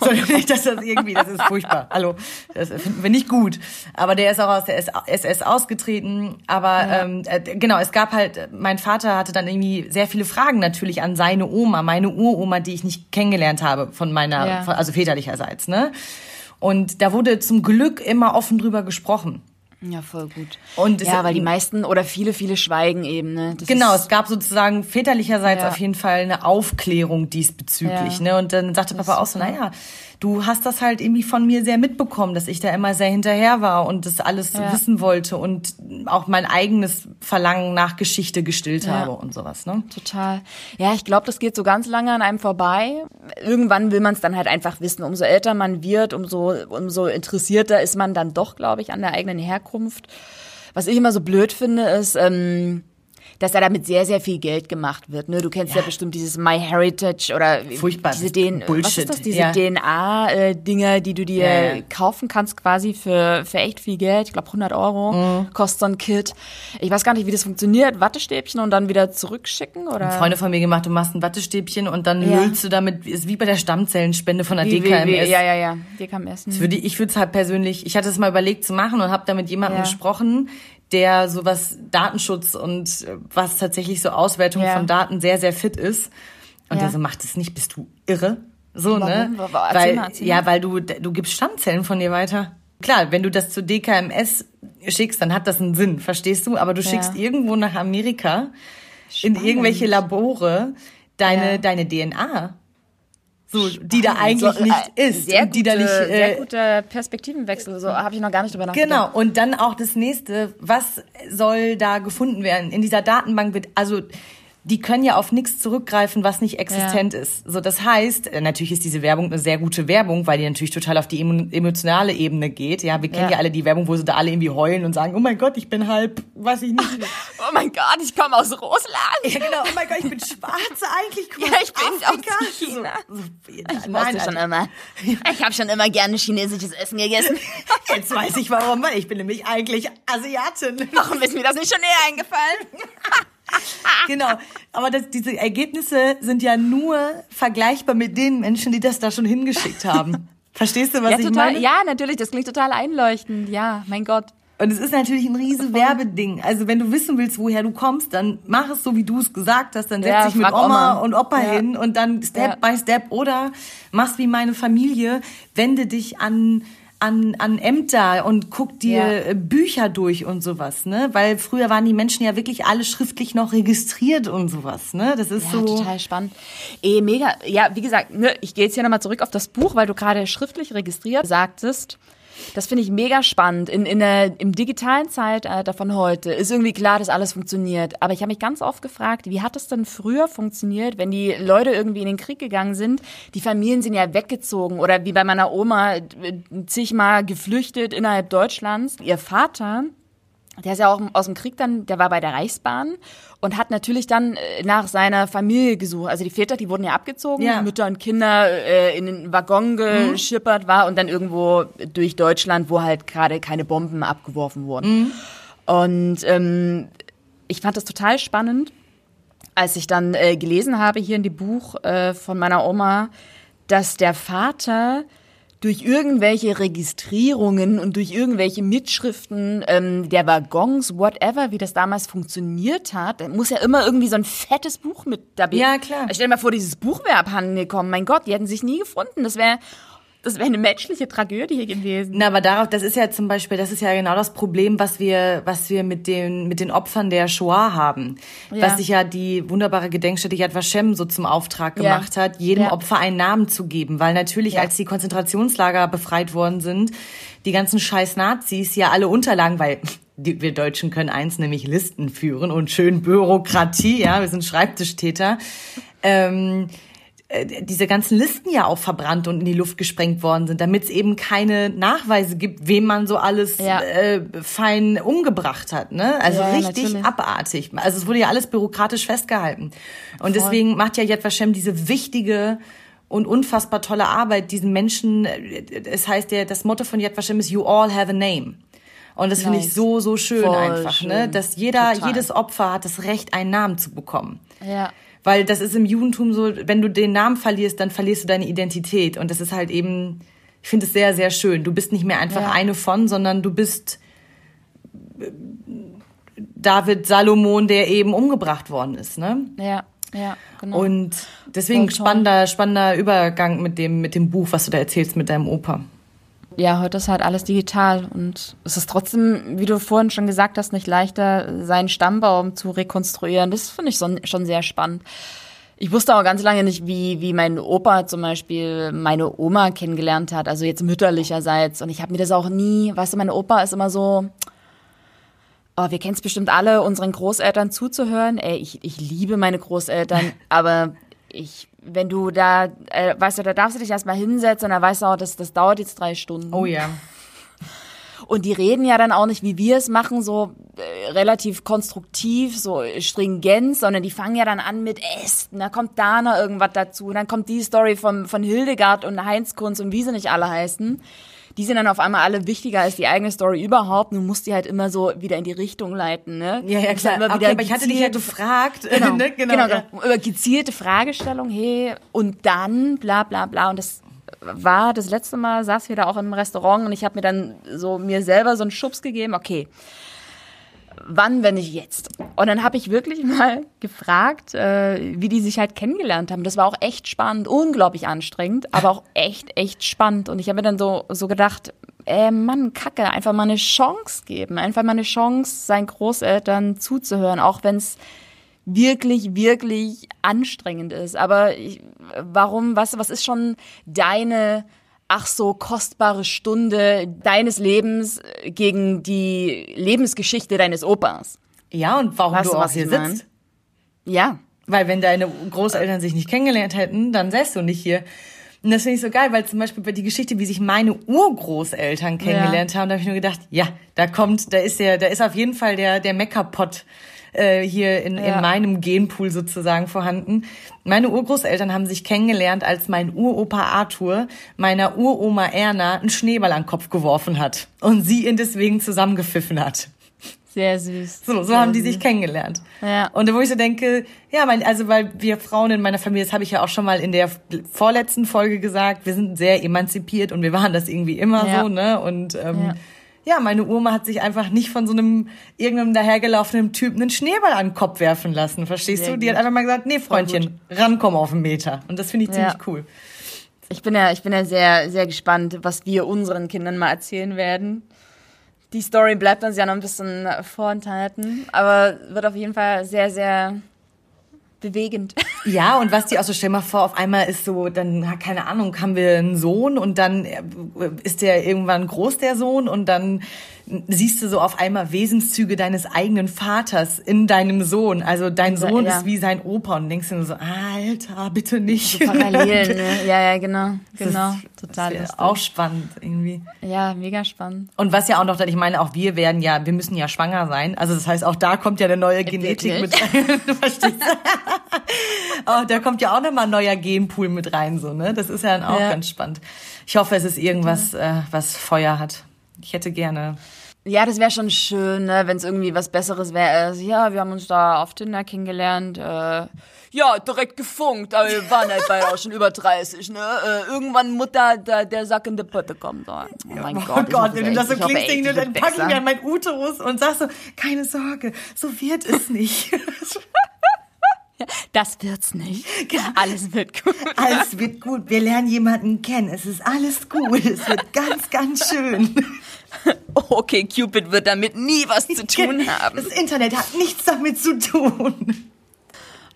so, nicht, dass das irgendwie, das ist furchtbar. Hallo. Das finden wir nicht gut. Aber der ist auch aus der SS ausgetreten. Aber ja. ähm, äh, genau, es gab halt, mein Vater hatte dann irgendwie sehr viele Fragen natürlich an seine Oma, meine Uroma, die ich nicht kennengelernt habe von meiner, ja. also väterlicherseits, ne? Und da wurde zum Glück immer offen drüber gesprochen. Ja, voll gut. Und ja, weil die meisten oder viele, viele schweigen eben. Ne? Das genau, es gab sozusagen väterlicherseits ja. auf jeden Fall eine Aufklärung diesbezüglich. Ja. Ne? Und dann sagte Papa auch so, naja, du hast das halt irgendwie von mir sehr mitbekommen, dass ich da immer sehr hinterher war und das alles ja. wissen wollte und auch mein eigenes Verlangen nach Geschichte gestillt ja. habe und sowas. Ne? Total. Ja, ich glaube, das geht so ganz lange an einem vorbei. Irgendwann will man es dann halt einfach wissen. Umso älter man wird, umso, umso interessierter ist man dann doch, glaube ich, an der eigenen Herkunft. Was ich immer so blöd finde, ist, ähm, dass da damit sehr, sehr viel Geld gemacht wird. Ne? Du kennst ja, Ja. bestimmt dieses My Heritage oder Furchtbar, diese was ist das, diese ja. DNA-Dinger, die du dir Ja, kaufen kannst quasi für, für echt viel Geld. Ich glaube 100 Euro Mhm. kostet so ein Kit. Ich weiß gar nicht, wie das funktioniert. Wattestäbchen und dann wieder zurückschicken oder? Freunde von mir gemacht, du machst ein Wattestäbchen und dann Ja. löst du damit, ist wie bei der Stammzellenspende von der wie, wie, DKMS. wie, ja, ja, ja. DKMS. hm. Würde, ich würde es halt persönlich, ich hatte es mal überlegt zu machen und habe da mit jemandem gesprochen, der sowas Datenschutz und äh, was tatsächlich so Auswertung Ja. von Daten sehr, sehr fit ist. Und Ja. der so, macht es nicht, bist du irre? So, Warum? ne? Wa- wa- erzähl Weil, mal, ja, weil du, du gibst Stammzellen von dir weiter. Klar, wenn du das zu DKMS schickst, dann hat das einen Sinn, verstehst du? Aber du schickst irgendwo nach Amerika in Spannend. irgendwelche Labore deine, Ja. deine DNA. So, die da eigentlich So, nicht äh, ist. Sehr, und die da gute, nicht, sehr äh, guter Perspektivenwechsel. So habe ich noch gar nicht drüber nachgedacht. Genau, und dann auch das nächste, was soll da gefunden werden? In dieser Datenbank wird, also die können ja auf nichts zurückgreifen, was nicht existent ist. So, das heißt, äh, natürlich ist diese Werbung eine sehr gute Werbung, weil die natürlich total auf die emo emotionale Ebene geht. Ja, wir kennen ja. Ja. alle die Werbung, wo sie da alle irgendwie heulen und sagen, oh mein Gott, ich bin halb, weiß ich nicht. Oh mein Gott, ich komme aus Russland. ja, genau, oh mein Gott, ich bin schwarz eigentlich. Mal, Ja, ich bin Afrika. aus China. So, so, Ich nein, schon immer. Ich habe schon immer gerne chinesisches Essen gegessen. jetzt weiß ich warum, weil ich bin nämlich eigentlich Asiatin. Warum ist mir das nicht schon eher eingefallen? Genau, aber das, diese Ergebnisse sind ja nur vergleichbar mit den Menschen, die das da schon hingeschickt haben. Verstehst du, was Ja, ich total. meine? Ja, natürlich. Das klingt total einleuchtend. Ja, mein Gott. Und es ist natürlich ein riesen Werbeding. Also wenn du wissen willst, woher du kommst, dann mach es so, wie du es gesagt hast. Dann setz Ja, dich mit Oma, Oma. und Opa Ja. hin und dann Step Ja. by Step. Oder mach's wie meine Familie, wende dich an an, an Ämter und guck dir Ja. äh, Bücher durch und sowas, ne? Weil früher waren die Menschen ja wirklich alle schriftlich noch registriert und sowas, ne? Das ist Ja, so. total spannend. Eh, mega. Ja, wie gesagt, ne, ich gehe jetzt hier nochmal zurück auf das Buch, weil du gerade schriftlich registriert sagtest. Das finde ich mega spannend. In, in der, Im digitalen Zeitalter von heute ist irgendwie klar, dass alles funktioniert. Aber ich habe mich ganz oft gefragt, wie hat es denn früher funktioniert, wenn die Leute irgendwie in den Krieg gegangen sind? Die Familien sind ja weggezogen oder wie bei meiner Oma äh, zigmal geflüchtet innerhalb Deutschlands. Ihr Vater der ist ja auch aus dem Krieg dann, der war bei der Reichsbahn und hat natürlich dann äh, nach seiner Familie gesucht. Also die Väter, die wurden ja abgezogen, Ja. Mütter und Kinder äh, in den Waggon geschippert war und dann irgendwo durch Deutschland, wo halt gerade keine Bomben abgeworfen wurden. Und ähm, ich fand das total spannend, als ich dann äh, gelesen habe hier in dem Buch äh, von meiner Oma, dass der Vater durch irgendwelche Registrierungen und durch irgendwelche Mitschriften ähm, der Waggons, whatever, wie das damals funktioniert hat, muss ja immer irgendwie so ein fettes Buch mit dabei. Ja, klar. Stell dir mal vor, dieses Buch wäre abhanden gekommen. Mein Gott, die hätten sich nie gefunden. Das wäre das wäre eine menschliche Tragödie gewesen. Na, aber darauf, das ist ja zum Beispiel, das ist ja genau das Problem, was wir, was wir mit den, mit den Opfern der Shoah haben. Ja. Was sich ja die wunderbare Gedenkstätte Yad Vashem so zum Auftrag Ja. gemacht hat, jedem Ja. Opfer einen Namen zu geben. Weil natürlich, Ja. als die Konzentrationslager befreit worden sind, die ganzen scheiß Nazis ja alle Unterlagen, weil die, wir Deutschen können eins, nämlich Listen führen und schön Bürokratie, ja, wir sind Schreibtischtäter. Ähm, äh, diese ganzen Listen ja auch verbrannt und in die Luft gesprengt worden sind, damit es eben keine Nachweise gibt, wem man so alles Ja. äh, fein umgebracht hat. Ne? Also Ja, richtig natürlich. abartig. Also es wurde ja alles bürokratisch festgehalten. Und deswegen macht ja Yad Vashem diese wichtige und unfassbar tolle Arbeit, diesen Menschen, äh, es heißt ja, das Motto von Yad Vashem ist You all have a name. Und das finde ich Nice. so, so schön Voll einfach, ne? schön. Dass jeder, Total. jedes Opfer hat das Recht, einen Namen zu bekommen. Ja. Weil das ist im Judentum so, wenn du den Namen verlierst, dann verlierst du deine Identität. Und das ist halt eben, ich finde es sehr, sehr schön. Du bist nicht mehr einfach Ja. eine von, sondern du bist äh, David Salomon, der eben umgebracht worden ist. Ne? Ja, ja, genau. Und deswegen spannender, spannender Übergang mit dem, mit dem Buch, was du da erzählst mit deinem Opa. Ja, heute ist halt alles digital und es ist trotzdem, wie du vorhin schon gesagt hast, nicht leichter, seinen Stammbaum zu rekonstruieren. Das finde ich schon sehr spannend. Ich wusste auch ganz lange nicht, wie, wie mein Opa zum Beispiel meine Oma kennengelernt hat, also jetzt mütterlicherseits. Und ich habe mir das auch nie, weißt du, mein Opa ist immer so, oh, wir kennen es bestimmt alle, unseren Großeltern zuzuhören. Ey, ich, ich liebe meine Großeltern, aber ich, wenn du da, äh, weißt du, da darfst du dich erstmal hinsetzen und da weißt du auch, das, das dauert jetzt drei Stunden. Oh ja. Und die reden ja dann auch nicht, wie wir es machen, so äh, relativ konstruktiv, so stringent, sondern die fangen ja dann an mit Ästen, da kommt da noch irgendwas dazu, und dann kommt die Story von, von Hildegard und Heinz Kunz und wie sie nicht alle heißen. Die sind dann auf einmal alle wichtiger als die eigene Story überhaupt. Du musst die halt immer so wieder in die Richtung leiten, ne? Ja, ja, klar. Okay, aber ich hatte dich ja gefragt. Genau, ne? genau, genau. Über gezielte Fragestellung, hey, und dann bla bla bla. Und das war das letzte Mal, saß wir da auch im Restaurant und ich habe mir dann so mir selber so einen Schubs gegeben, okay, wann, wenn nicht jetzt? Und dann habe ich wirklich mal gefragt, äh, wie die sich halt kennengelernt haben. Das war auch echt spannend, unglaublich anstrengend, aber auch echt, echt spannend. Und ich habe mir dann so, so gedacht, äh, Mann, Kacke, einfach mal eine Chance geben, einfach mal eine Chance, seinen Großeltern zuzuhören, auch wenn es wirklich, wirklich anstrengend ist. Aber ich, warum, was, was ist schon deine ach so kostbare Stunde deines Lebens gegen die Lebensgeschichte deines Opas? Ja, und warum Weißt du auch was hier ich mein? sitzt. Ja. Weil wenn deine Großeltern sich nicht kennengelernt hätten, dann säßt du nicht hier. Und das finde ich so geil, weil zum Beispiel bei die Geschichte, wie sich meine Urgroßeltern kennengelernt haben, da habe ich nur gedacht, ja, da kommt, da ist der, da ist auf jeden Fall der, der Meckerpot äh, hier in, Ja. in meinem Genpool sozusagen vorhanden. Meine Urgroßeltern haben sich kennengelernt, als mein Uropa Arthur meiner Uroma Erna einen Schneeball an den Kopf geworfen hat und sie ihn deswegen zusammengepfiffen hat. Sehr süß. So, so Sehr haben die süß. sich kennengelernt. Ja. Und wo ich so denke, ja, mein, also weil wir Frauen in meiner Familie, das habe ich ja auch schon mal in der vorletzten Folge gesagt, wir sind sehr emanzipiert und wir waren das irgendwie immer Ja. so, ne? Und ähm, Ja. Ja. meine Oma hat sich einfach nicht von so einem irgendeinem dahergelaufenen Typen einen Schneeball an den Kopf werfen lassen, verstehst Sehr du? Die hat gut. einfach mal gesagt, nee, Freundchen, rankommen auf den Meter. Und das finde ich ziemlich Ja. cool. Ich bin ja, ich bin ja sehr, sehr gespannt, was wir unseren Kindern mal erzählen werden. Die Story bleibt uns ja noch ein bisschen vorenthalten, aber wird auf jeden Fall sehr, sehr bewegend. Ja, und was die auch so, stell mal vor, auf einmal ist so, dann, keine Ahnung, haben wir einen Sohn und dann äh, ist der irgendwann groß, der Sohn, und dann siehst du so auf einmal Wesenszüge deines eigenen Vaters in deinem Sohn. Also dein Ja, Sohn ja. ist wie sein Opa und denkst dir so, Alter, bitte nicht. Parallelen, ne? Ja, ja, genau. Genau. ist- Total das wär lustig. auch spannend irgendwie. Ja, mega spannend. Und was ja auch noch, ich meine, auch wir werden ja, wir müssen ja schwanger sein. Also das heißt, auch da kommt ja eine neue Genetik mit rein. Du verstehst? oh, da kommt ja auch nochmal ein neuer Genpool mit rein, so, ne? Das ist ja dann auch Ja. ganz spannend. Ich hoffe, es ist irgendwas, äh, was Feuer hat. Ich hätte gerne. Ja, das wäre schon schön, ne, wenn es irgendwie was Besseres wäre. Also, ja, wir haben uns da auf Tinder kennengelernt. Äh, ja, direkt gefunkt, aber wir waren halt beide auch schon über 30, ne? Äh, irgendwann Mutter, der, der Sack in die Pötte kommt. Oh, oh mein Oh Gott, ich Gott, hoffe wenn du das so klingst, echt, dann ich besser. an meinen Uterus und sag so, keine Sorge, so wird es nicht. Das wird's nicht. Alles wird gut. alles wird gut. Wir lernen jemanden kennen. Es ist alles gut. Es wird ganz, ganz schön. Okay, Cupid wird damit nie was zu tun haben. Das Internet hat nichts damit zu tun.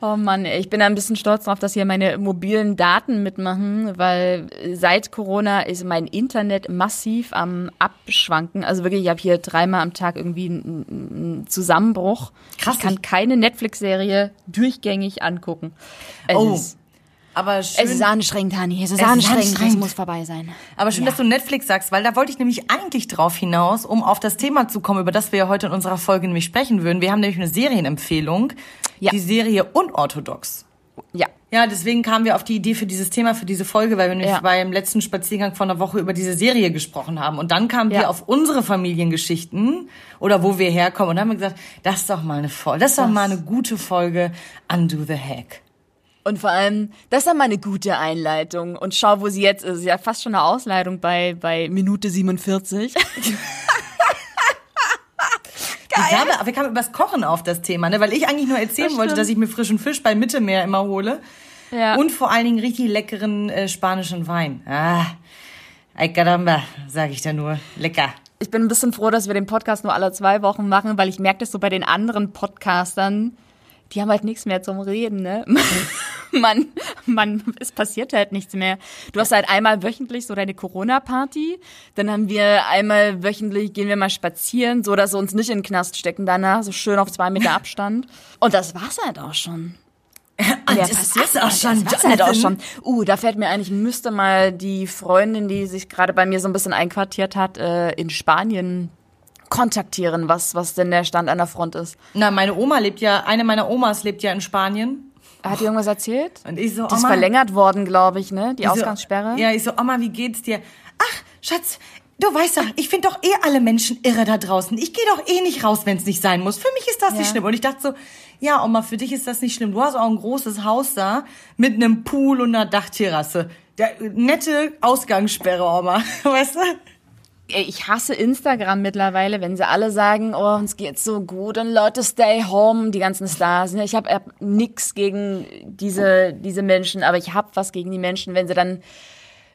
Oh Mann, ich bin da ein bisschen stolz drauf, dass hier meine mobilen Daten mitmachen, weil seit Corona ist mein Internet massiv am Abschwanken. Also wirklich, ich habe hier dreimal am Tag irgendwie einen, einen Zusammenbruch. Krass. Ich kann keine Netflix-Serie durchgängig angucken. Es, Oh, ist, Aber schön, es ist anstrengend, Hani. Es ist ist anstrengend. Es anstrengend. muss vorbei sein. aber schön, dass du Netflix sagst, weil da wollte ich nämlich eigentlich drauf hinaus, um auf das Thema zu kommen, über das wir ja heute in unserer Folge nämlich sprechen würden. Wir haben nämlich eine Serienempfehlung. Ja. Die Serie Unorthodox. Ja. Ja, deswegen kamen wir auf die Idee für dieses Thema, für diese Folge, weil wir nämlich Ja. beim letzten Spaziergang vor einer Woche über diese Serie gesprochen haben. Und dann kamen wir Ja. auf unsere Familiengeschichten oder wo wir herkommen und haben wir gesagt, das ist doch mal eine Folge, das ist doch mal eine gute Folge Undo the Hack. Und vor allem, das ist ja mal eine gute Einleitung. Und schau, wo sie jetzt ist. Ja, fast schon eine Ausleitung bei, bei Minute 47. Wir kamen, wir kamen übers Kochen auf das Thema, ne? weil ich eigentlich nur erzählen Das wollte, dass ich mir frischen Fisch bei Mittelmeer immer hole. Ja. Und vor allen Dingen richtig leckeren äh, spanischen Wein. Ah, ay caramba, sage ich da nur. Lecker. Ich bin ein bisschen froh, dass wir den Podcast nur alle zwei Wochen machen, weil ich merke das so bei den anderen Podcastern, die haben halt nichts mehr zum Reden, ne? man, man, es passiert halt nichts mehr. Du hast halt einmal wöchentlich so deine Corona-Party, dann haben wir einmal wöchentlich, gehen wir mal spazieren, so dass wir uns nicht in den Knast stecken danach, so schön auf zwei Meter Abstand. Und das war's halt auch schon. Und Ja, das passiert war's auch schon, Das war's halt auch schon. Uh, da fällt mir ein, ich müsste mal die Freundin, die sich gerade bei mir so ein bisschen einquartiert hat, äh, in Spanien kontaktieren, was, was denn der Stand an der Front ist. Na, meine Oma lebt ja, eine meiner Omas lebt ja in Spanien. Hat die irgendwas erzählt? Und ich so, Die ist Oma, verlängert worden, glaube ich, ne? Die ich so- Ausgangssperre. Ja, ich so, Oma, wie geht's dir? Ach, Schatz, du weißt doch, ich finde doch eh alle Menschen irre da draußen. Ich gehe doch eh nicht raus, wenn es nicht sein muss. Für mich ist das nicht Ja. schlimm. Und ich dachte so, ja, Oma, für dich ist das nicht schlimm. Du hast auch ein großes Haus da mit einem Pool und einer Dachterrasse. Der, nette Ausgangssperre, Oma. Weißt du? Ich hasse Instagram mittlerweile, wenn sie alle sagen, oh, uns geht's so gut und Leute stay home, die ganzen Stars. Ich habe hab nix gegen diese, diese Menschen, aber ich hab was gegen die Menschen, wenn sie dann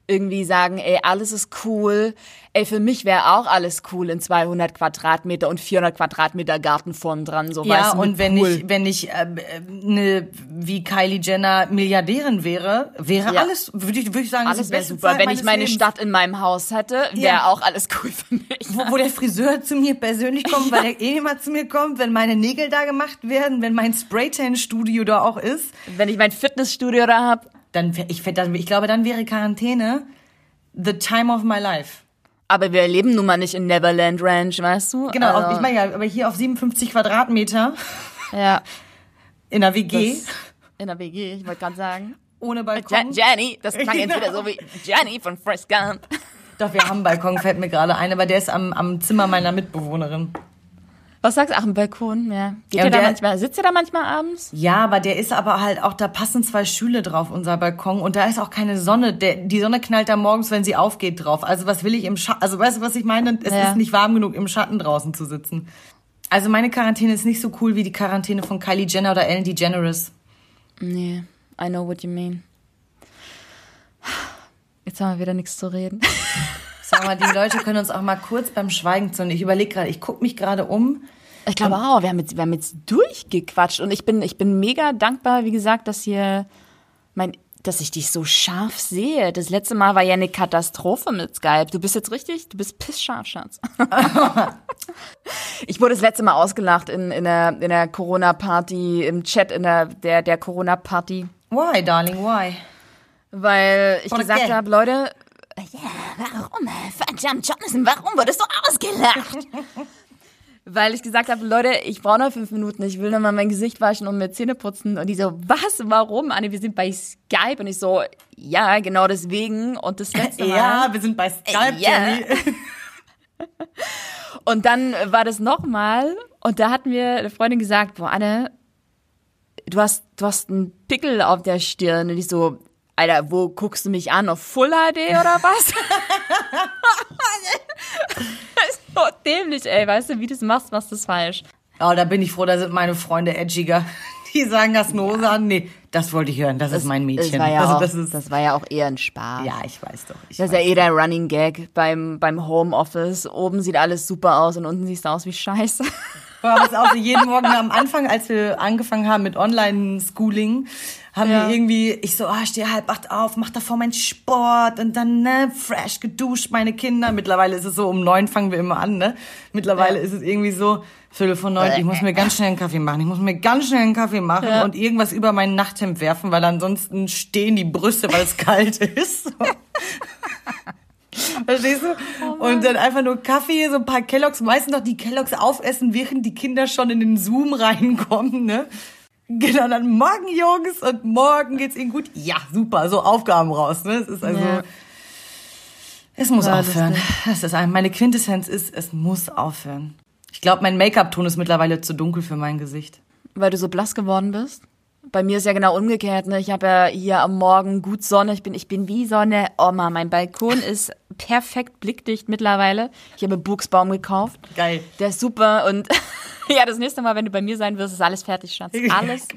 irgendwie sagen, ey, alles ist cool. Ey, für mich wäre auch alles cool in 200 Quadratmeter und 400 Quadratmeter Garten vorn dran, so Ja, weißt du, mit und wenn Pool. ich, wenn ich äh, ne, wie Kylie Jenner Milliardärin wäre, wäre Ja. alles, würde ich, würde ich sagen, das alles wäre super. Zeit Wenn ich meine Lebens. Stadt in meinem Haus hätte, wäre Ja. auch alles cool für mich. wo, wo der Friseur zu mir persönlich kommt, weil er eh immer zu mir kommt, wenn meine Nägel da gemacht werden, wenn mein Spraytan-Studio da auch ist, Wenn ich mein Fitnessstudio da hab, dann ich, ich glaube, dann wäre Quarantäne the time of my life. aber wir leben nun mal nicht in Neverland Ranch, weißt du? Genau, Also, ich meine ja, aber hier auf 57 Quadratmeter ja. in der WG Das- In der WG, ich wollte gerade sagen. ohne Balkon. Jenny, das klang jetzt Genau. wieder so wie Jenny von Fresh Gump. Doch, wir haben einen Balkon, fällt mir gerade ein, aber der ist am, am Zimmer meiner Mitbewohnerin. Was sagst du? Ach, ein Balkon, ja. Geht Ja, ihr da manchmal, sitzt ihr da manchmal abends? Ja, aber der ist aber halt auch, da passen zwei Stühle drauf, unser Balkon, und da ist auch keine Sonne. Der, die Sonne knallt da morgens, wenn sie aufgeht, drauf. Also was will ich im Schatten, also weißt du, was ich meine? Es Ja. ist nicht warm genug, im Schatten draußen zu sitzen. Also meine Quarantäne ist nicht so cool wie die Quarantäne von Kylie Jenner oder Ellen DeGeneres. Nee, I know what you mean. Jetzt haben wir wieder nichts zu reden. Sag mal, die Leute können uns auch mal kurz beim Schweigen zu. Ich überlege gerade, ich gucke mich gerade um. Ich glaube auch, wir haben, jetzt, wir haben jetzt durchgequatscht und ich bin, ich bin mega dankbar, wie gesagt, dass hier mein, dass ich dich so scharf sehe. Das letzte Mal war ja eine Katastrophe mit Skype. Du bist jetzt richtig, du bist pissscharf, Schatz. ich wurde das letzte Mal ausgelacht in, in der, in der Corona-Party, im Chat in der, der, der Corona-Party, Why, darling, why? weil ich Por gesagt habe, Leute, ja, warum? Verdammt, Jonathan, warum wurdest du ausgelacht? Weil ich gesagt habe, Leute, ich brauche noch fünf Minuten, ich will noch mal mein Gesicht waschen und mir Zähne putzen. Und die so, was, warum? Anne, wir sind bei Skype. Und ich so, ja, genau deswegen. Und das letzte Mal. Ja, wir sind bei Skype, Ja. Jenny. Und dann war das nochmal. Und da hat mir eine Freundin gesagt, boah, Anne, du hast, du hast einen Pickel auf der Stirn. Und ich so, Alter, wo guckst du mich an? Auf Full HD oder was? das ist so dämlich, ey. Weißt du, wie du das machst, machst du es falsch. Oh, da bin ich froh, da sind meine Freunde edgiger. Die sagen, hast eine Hose an? Nee, das wollte ich hören. Das, ist mein Mädchen. Das war ja, also, auch, das ist, das war ja auch eher ein Spaß. ja, ich weiß doch. Ich Das ist ja eh der Running Gag beim, beim Homeoffice. Oben sieht alles super aus und unten siehst du aus wie Scheiße. Es ist auch so jeden Morgen am Anfang, als wir angefangen haben mit Online-Schooling, haben Ja. wir irgendwie, ich so, ah, ich stehe halb acht auf, mach davor meinen Sport und dann, ne, fresh geduscht, meine Kinder. Mittlerweile ist es so, um neun fangen wir immer an, ne? Mittlerweile Ja. ist es irgendwie so, Viertel von neun, ich muss mir ganz schnell einen Kaffee machen, ich muss mir ganz schnell einen Kaffee machen Ja. und irgendwas über mein Nachthemd werfen, weil ansonsten stehen die Brüste, weil es kalt ist. So. Verstehst du? und dann einfach nur Kaffee, so ein paar Kelloggs, meistens noch die Kelloggs aufessen, während die Kinder schon in den Zoom reinkommen, ne? Genau, dann morgen Jungs und morgen geht's ihnen gut. Ja, super, so Aufgaben raus, ne? Es ist also, Ja. es muss Ja, aufhören. lustig. Das ist ein, meine Quintessenz ist, es muss aufhören. Ich glaube, mein Make-up-Ton ist mittlerweile zu dunkel für mein Gesicht. Weil du so blass geworden bist? Bei mir ist ja genau umgekehrt. Ne? Ich habe ja hier am Morgen gut Sonne. Ich bin, ich bin wie Sonne. Oma, mein Balkon ist perfekt blickdicht mittlerweile. Ich habe Buchsbaum gekauft. Geil. Der ist super. Und ja, das nächste Mal, wenn du bei mir sein wirst, ist alles fertig, Schatz. Alles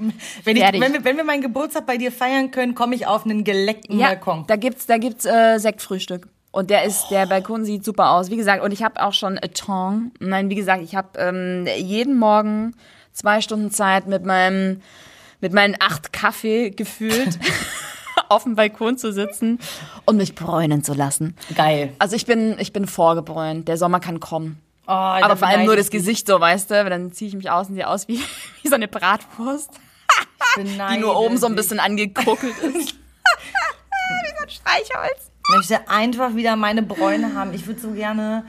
wenn, ich, fertig. wenn, wir, wenn wir meinen Geburtstag bei dir feiern können, komme ich auf einen geleckten ja, Balkon. da gibt's, da gibt's äh, Sektfrühstück. Und der ist, der Balkon sieht super aus. Wie gesagt, und ich habe auch schon a Ton. Nein, wie gesagt, ich habe ähm, jeden Morgen zwei Stunden Zeit mit meinem, mit meinen acht Kaffee gefühlt auf dem Balkon zu sitzen und mich bräunen zu lassen. Geil. Also ich bin, ich bin vorgebräunt. Der Sommer kann kommen. Oh, Aber vor allem nur das Gesicht so, weißt du? Dann ziehe ich mich aus und sehe aus wie, wie so eine Bratwurst, die nur oben so ein bisschen angekuckelt ist. wie so ein Streichholz. Ich möchte einfach wieder meine Bräune haben. Ich würde so gerne,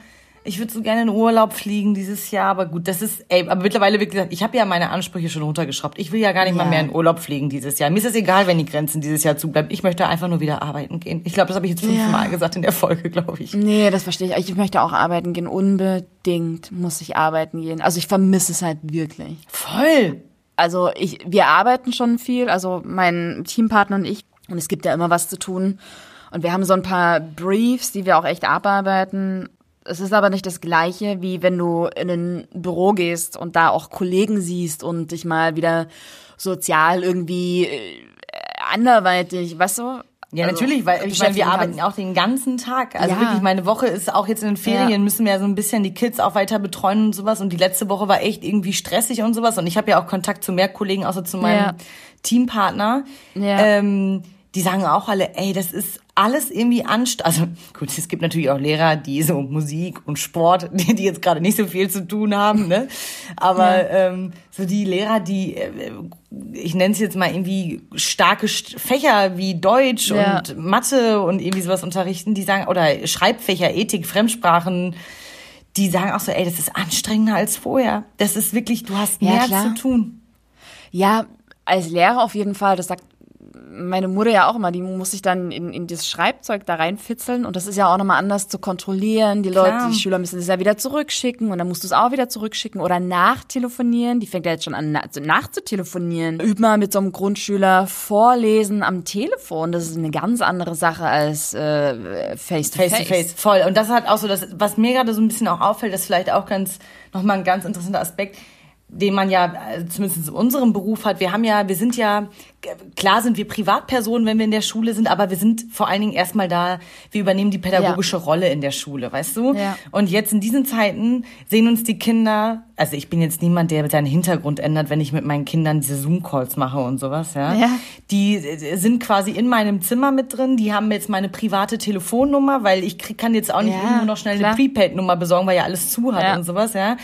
Ich würde so gerne in Urlaub fliegen dieses Jahr, aber gut, das ist, ey, aber mittlerweile, wie gesagt, ich habe ja meine Ansprüche schon runtergeschraubt. Ich will ja gar nicht Ja. mal mehr in Urlaub fliegen dieses Jahr. Mir ist es egal, wenn die Grenzen dieses Jahr zubleiben. Ich möchte einfach nur wieder arbeiten gehen. Ich glaube, das habe ich jetzt fünfmal gesagt in der Folge, glaube ich. Nee, das verstehe ich. Ich möchte auch arbeiten gehen. Unbedingt muss ich arbeiten gehen. Also ich vermisse es halt wirklich. Voll. Also ich, wir arbeiten schon viel, also mein Teampartner und ich. Und es gibt ja immer was zu tun. Und wir haben so ein paar Briefs, die wir auch echt abarbeiten. Es ist aber nicht das Gleiche, wie wenn du in ein Büro gehst und da auch Kollegen siehst und dich mal wieder sozial irgendwie äh, anderweitig, weißt du? Ja, Also, natürlich, weil ich meine, wir arbeiten kannst. auch den ganzen Tag. Also Ja. wirklich, meine Woche ist auch jetzt in den Ferien, Ja. müssen wir ja so ein bisschen die Kids auch weiter betreuen und sowas. Und die letzte Woche war echt irgendwie stressig und sowas. Und ich habe ja auch Kontakt zu mehr Kollegen, außer zu meinem Ja. Teampartner. Ja. Ähm, die sagen auch alle, ey, das ist alles irgendwie anstrengend. Also gut, es gibt natürlich auch Lehrer, die so Musik und Sport, die, die jetzt gerade nicht so viel zu tun haben, ne? Aber ähm, so die Lehrer, die, äh, ich nenne es jetzt mal irgendwie starke St- Fächer wie Deutsch Ja. und Mathe und irgendwie sowas unterrichten, die sagen, oder Schreibfächer, Ethik, Fremdsprachen, die sagen auch so, ey, das ist anstrengender als vorher. Das ist wirklich, du hast Ja, mehr klar. zu tun. Ja, als Lehrer auf jeden Fall. Das sagt meine Mutter ja auch immer. Die muss sich dann in, in das Schreibzeug da reinfitzeln. Und das ist ja auch nochmal anders zu kontrollieren. Die Leute, Klar. die Schüler müssen es ja wieder zurückschicken. Und dann musst du es auch wieder zurückschicken oder nachtelefonieren. Die fängt ja jetzt schon an, na- nachzutelefonieren. Üb mal mit so einem Grundschüler Vorlesen am Telefon. Das ist eine ganz andere Sache als äh, Face-to-Face. Face to face, voll. Und das hat auch so, das, was mir gerade so ein bisschen auch auffällt, das ist vielleicht auch ganz, nochmal ein ganz interessanter Aspekt, den man ja äh, zumindest in unserem Beruf hat. Wir haben ja, wir sind ja, klar sind wir Privatpersonen, wenn wir in der Schule sind, aber wir sind vor allen Dingen erstmal da, wir übernehmen die pädagogische Rolle in der Schule, weißt du? Ja. Und jetzt in diesen Zeiten sehen uns die Kinder, also ich bin jetzt niemand, der seinen Hintergrund ändert, wenn ich mit meinen Kindern diese Zoom-Calls mache und sowas, ja. Ja. Die äh, sind quasi in meinem Zimmer mit drin, die haben jetzt meine private Telefonnummer, weil ich krieg, kann jetzt auch nicht Ja, irgendwo noch schnell klar. eine Prepaid-Nummer besorgen, weil ja alles zu hat Ja. und sowas, ja.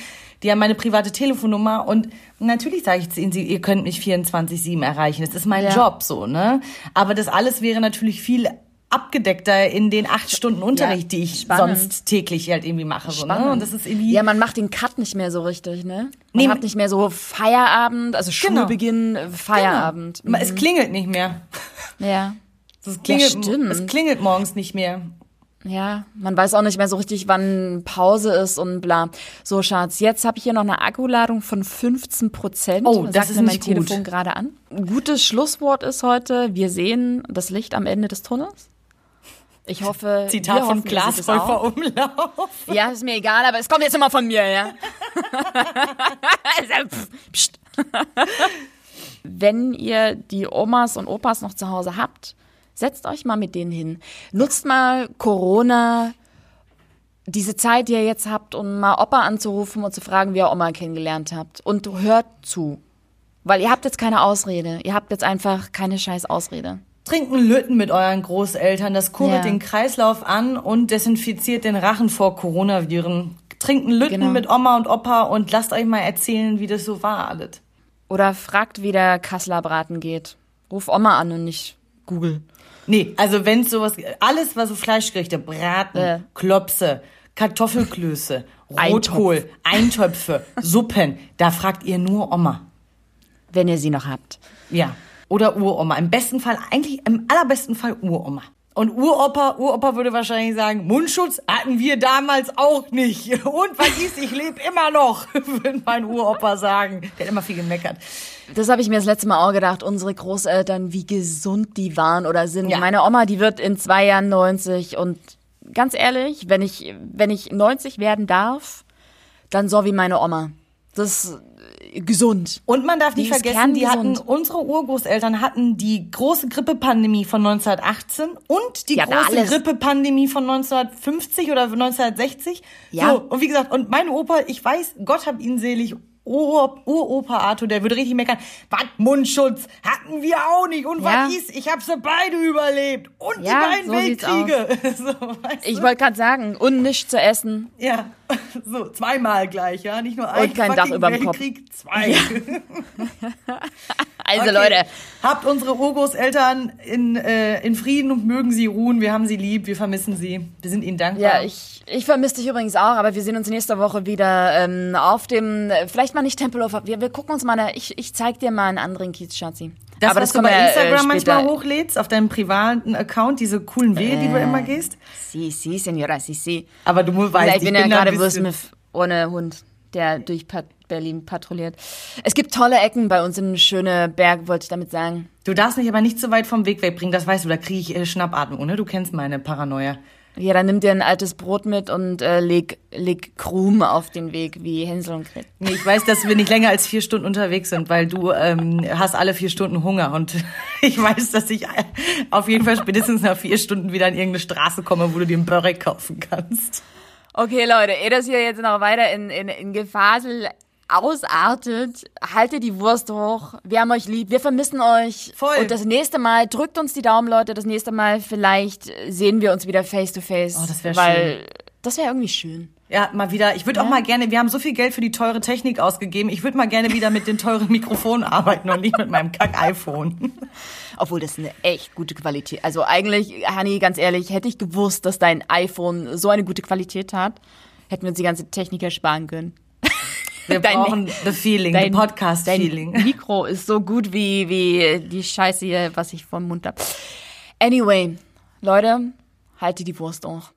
Die haben meine private Telefonnummer und natürlich sage ich zu ihnen, sie- ihr könnt mich 24-7 erreichen. Das ist mein Ja. Job so, ne? Aber das alles wäre natürlich viel abgedeckter in den acht Stunden Unterricht, die ich spannend. sonst täglich halt irgendwie mache. So, ne? Und das ist irgendwie. Ja, man macht den Cut nicht mehr so richtig, ne? Man Nee, hat nicht mehr so Feierabend, also Genau. Schulbeginn, äh, Feierabend. Genau. Es klingelt nicht mehr. Ja. Es klingelt, stimmt. es klingelt morgens nicht mehr. Ja, man weiß auch nicht mehr so richtig, wann Pause ist und bla. So, Schatz, jetzt habe ich hier noch eine Akkuladung von 15 Prozent. Oh, das ist mir mein gut. Telefon gerade an. Gutes Schlusswort ist heute, wir sehen das Licht am Ende des Tunnels. Ich hoffe, Zitat von. Glasräufer Umlauf. Ja, ist mir egal, aber es kommt jetzt immer von mir, ja. Also. Wenn ihr die Omas und Opas noch zu Hause habt, setzt euch mal mit denen hin. Nutzt mal Corona, diese Zeit, die ihr jetzt habt, um mal Opa anzurufen und zu fragen, wie ihr Oma kennengelernt habt. Und hört zu. Weil ihr habt jetzt keine Ausrede. Ihr habt jetzt einfach keine scheiß Ausrede. Trinkt einen Lütten mit euren Großeltern, das kurbelt Ja. den Kreislauf an und desinfiziert den Rachen vor Coronaviren. Trinkt einen Lütten Genau. mit Oma und Opa und lasst euch mal erzählen, wie das so war alles. Oder fragt, wie der Kassler Braten geht. Ruf Oma an und nicht Google. Nee, also wenn's sowas, alles was so Fleischgerichte, Braten, Äh. Klopse, Kartoffelklöße. Rotkohl, Eintöpfe, Suppen, da fragt ihr nur Oma. Wenn ihr sie noch habt. Ja. Oder Uroma. Im besten Fall, eigentlich im allerbesten Fall Uroma. Und Uropa, Uropa würde wahrscheinlich sagen, Mundschutz hatten wir damals auch nicht. Und vergiss, ich lebe immer noch, würde mein Uropa sagen. Der hat immer viel gemeckert. Das habe ich mir das letzte Mal auch gedacht. Unsere Großeltern, wie gesund die waren oder sind. Ja. Meine Oma, die wird in zwei Jahren 90 und ganz ehrlich, wenn ich, wenn ich 90 werden darf, dann so wie meine Oma. Das ist äh, gesund. Und man darf nicht vergessen, die hatten, unsere Urgroßeltern hatten die große Grippepandemie von 1918 und die hatten große. Grippepandemie von 1950 oder 1960. Ja. So, und wie gesagt, und mein Opa, ich weiß, Gott hab ihn selig, Ur- Uropa Arthur, der würde richtig meckern. Was, Mundschutz hatten wir auch nicht. Und Ja. was ist, ich hab sie beide überlebt. Und Ja, die beiden so Weltkriege. So, weißt Ich wollte gerade sagen, und nicht zu essen. Ja, so, zweimal gleich, ja. Nicht nur ein Und kein Dach überm Kopf. Weltkrieg, zwei. Also Okay. Leute, Habt unsere Urgroßeltern in, äh, in Frieden und mögen sie ruhen. Wir haben sie lieb, wir vermissen sie. Wir sind ihnen dankbar. ja, ich, ich vermisse dich übrigens auch, aber wir sehen uns nächste Woche wieder ähm, auf dem, äh, vielleicht mal nicht Tempelhof, wir, wir gucken uns mal, eine, ich, ich zeig dir mal einen anderen Kiez, Schatzi. das, aber was du kommen bei wir, äh, Instagram später. manchmal hochlädst, auf deinem privaten Account, diese coolen Wege, die du Äh. immer gehst. Si, si, Senora, si, si. Aber du weißt, Ja, ich bin ja gerade Will Smith ohne Hund, der durch Pat Berlin patrouilliert. Es gibt tolle Ecken bei uns in Schöneberg, wollte ich damit sagen. Du darfst mich aber nicht so weit vom Weg wegbringen, das weißt du, da kriege ich äh, Schnappatmung, ne? Du kennst meine Paranoia. Ja, dann nimm dir ein altes Brot mit und äh, leg, leg Krumen auf den Weg wie Hänsel und Gretel. Nee, ich weiß, dass wir nicht länger als vier Stunden unterwegs sind, weil du ähm, hast alle vier Stunden Hunger und ich weiß, dass ich äh, auf jeden Fall spätestens nach vier Stunden wieder an irgendeine Straße komme, wo du dir einen Börek kaufen kannst. Okay, Leute, ehe das hier jetzt noch weiter in, in, in Gefasel ausartet, haltet die Wurst hoch. Wir haben euch lieb, wir vermissen euch. Voll. Und das nächste Mal, drückt uns die Daumen, Leute. Das nächste Mal vielleicht sehen wir uns wieder face to face. Oh, das wär Weil das wäre irgendwie schön. Ja, mal wieder. Ich würde auch mal gerne, wir haben so viel Geld für die teure Technik ausgegeben. Ich würde mal gerne wieder mit den teuren Mikrofonen arbeiten und nicht mit meinem Kack-iPhone. Obwohl das eine echt gute Qualität. Also eigentlich, Hani, ganz ehrlich, hätte ich gewusst, dass dein iPhone so eine gute Qualität hat, hätten wir uns die ganze Technik ersparen können. Wir Dein- brauchen the feeling, the Podcast-Feeling. Dein Mikro ist so gut wie, wie die Scheiße hier, was ich vom Mund hab. Anyway, Leute, haltet die Wurst auch.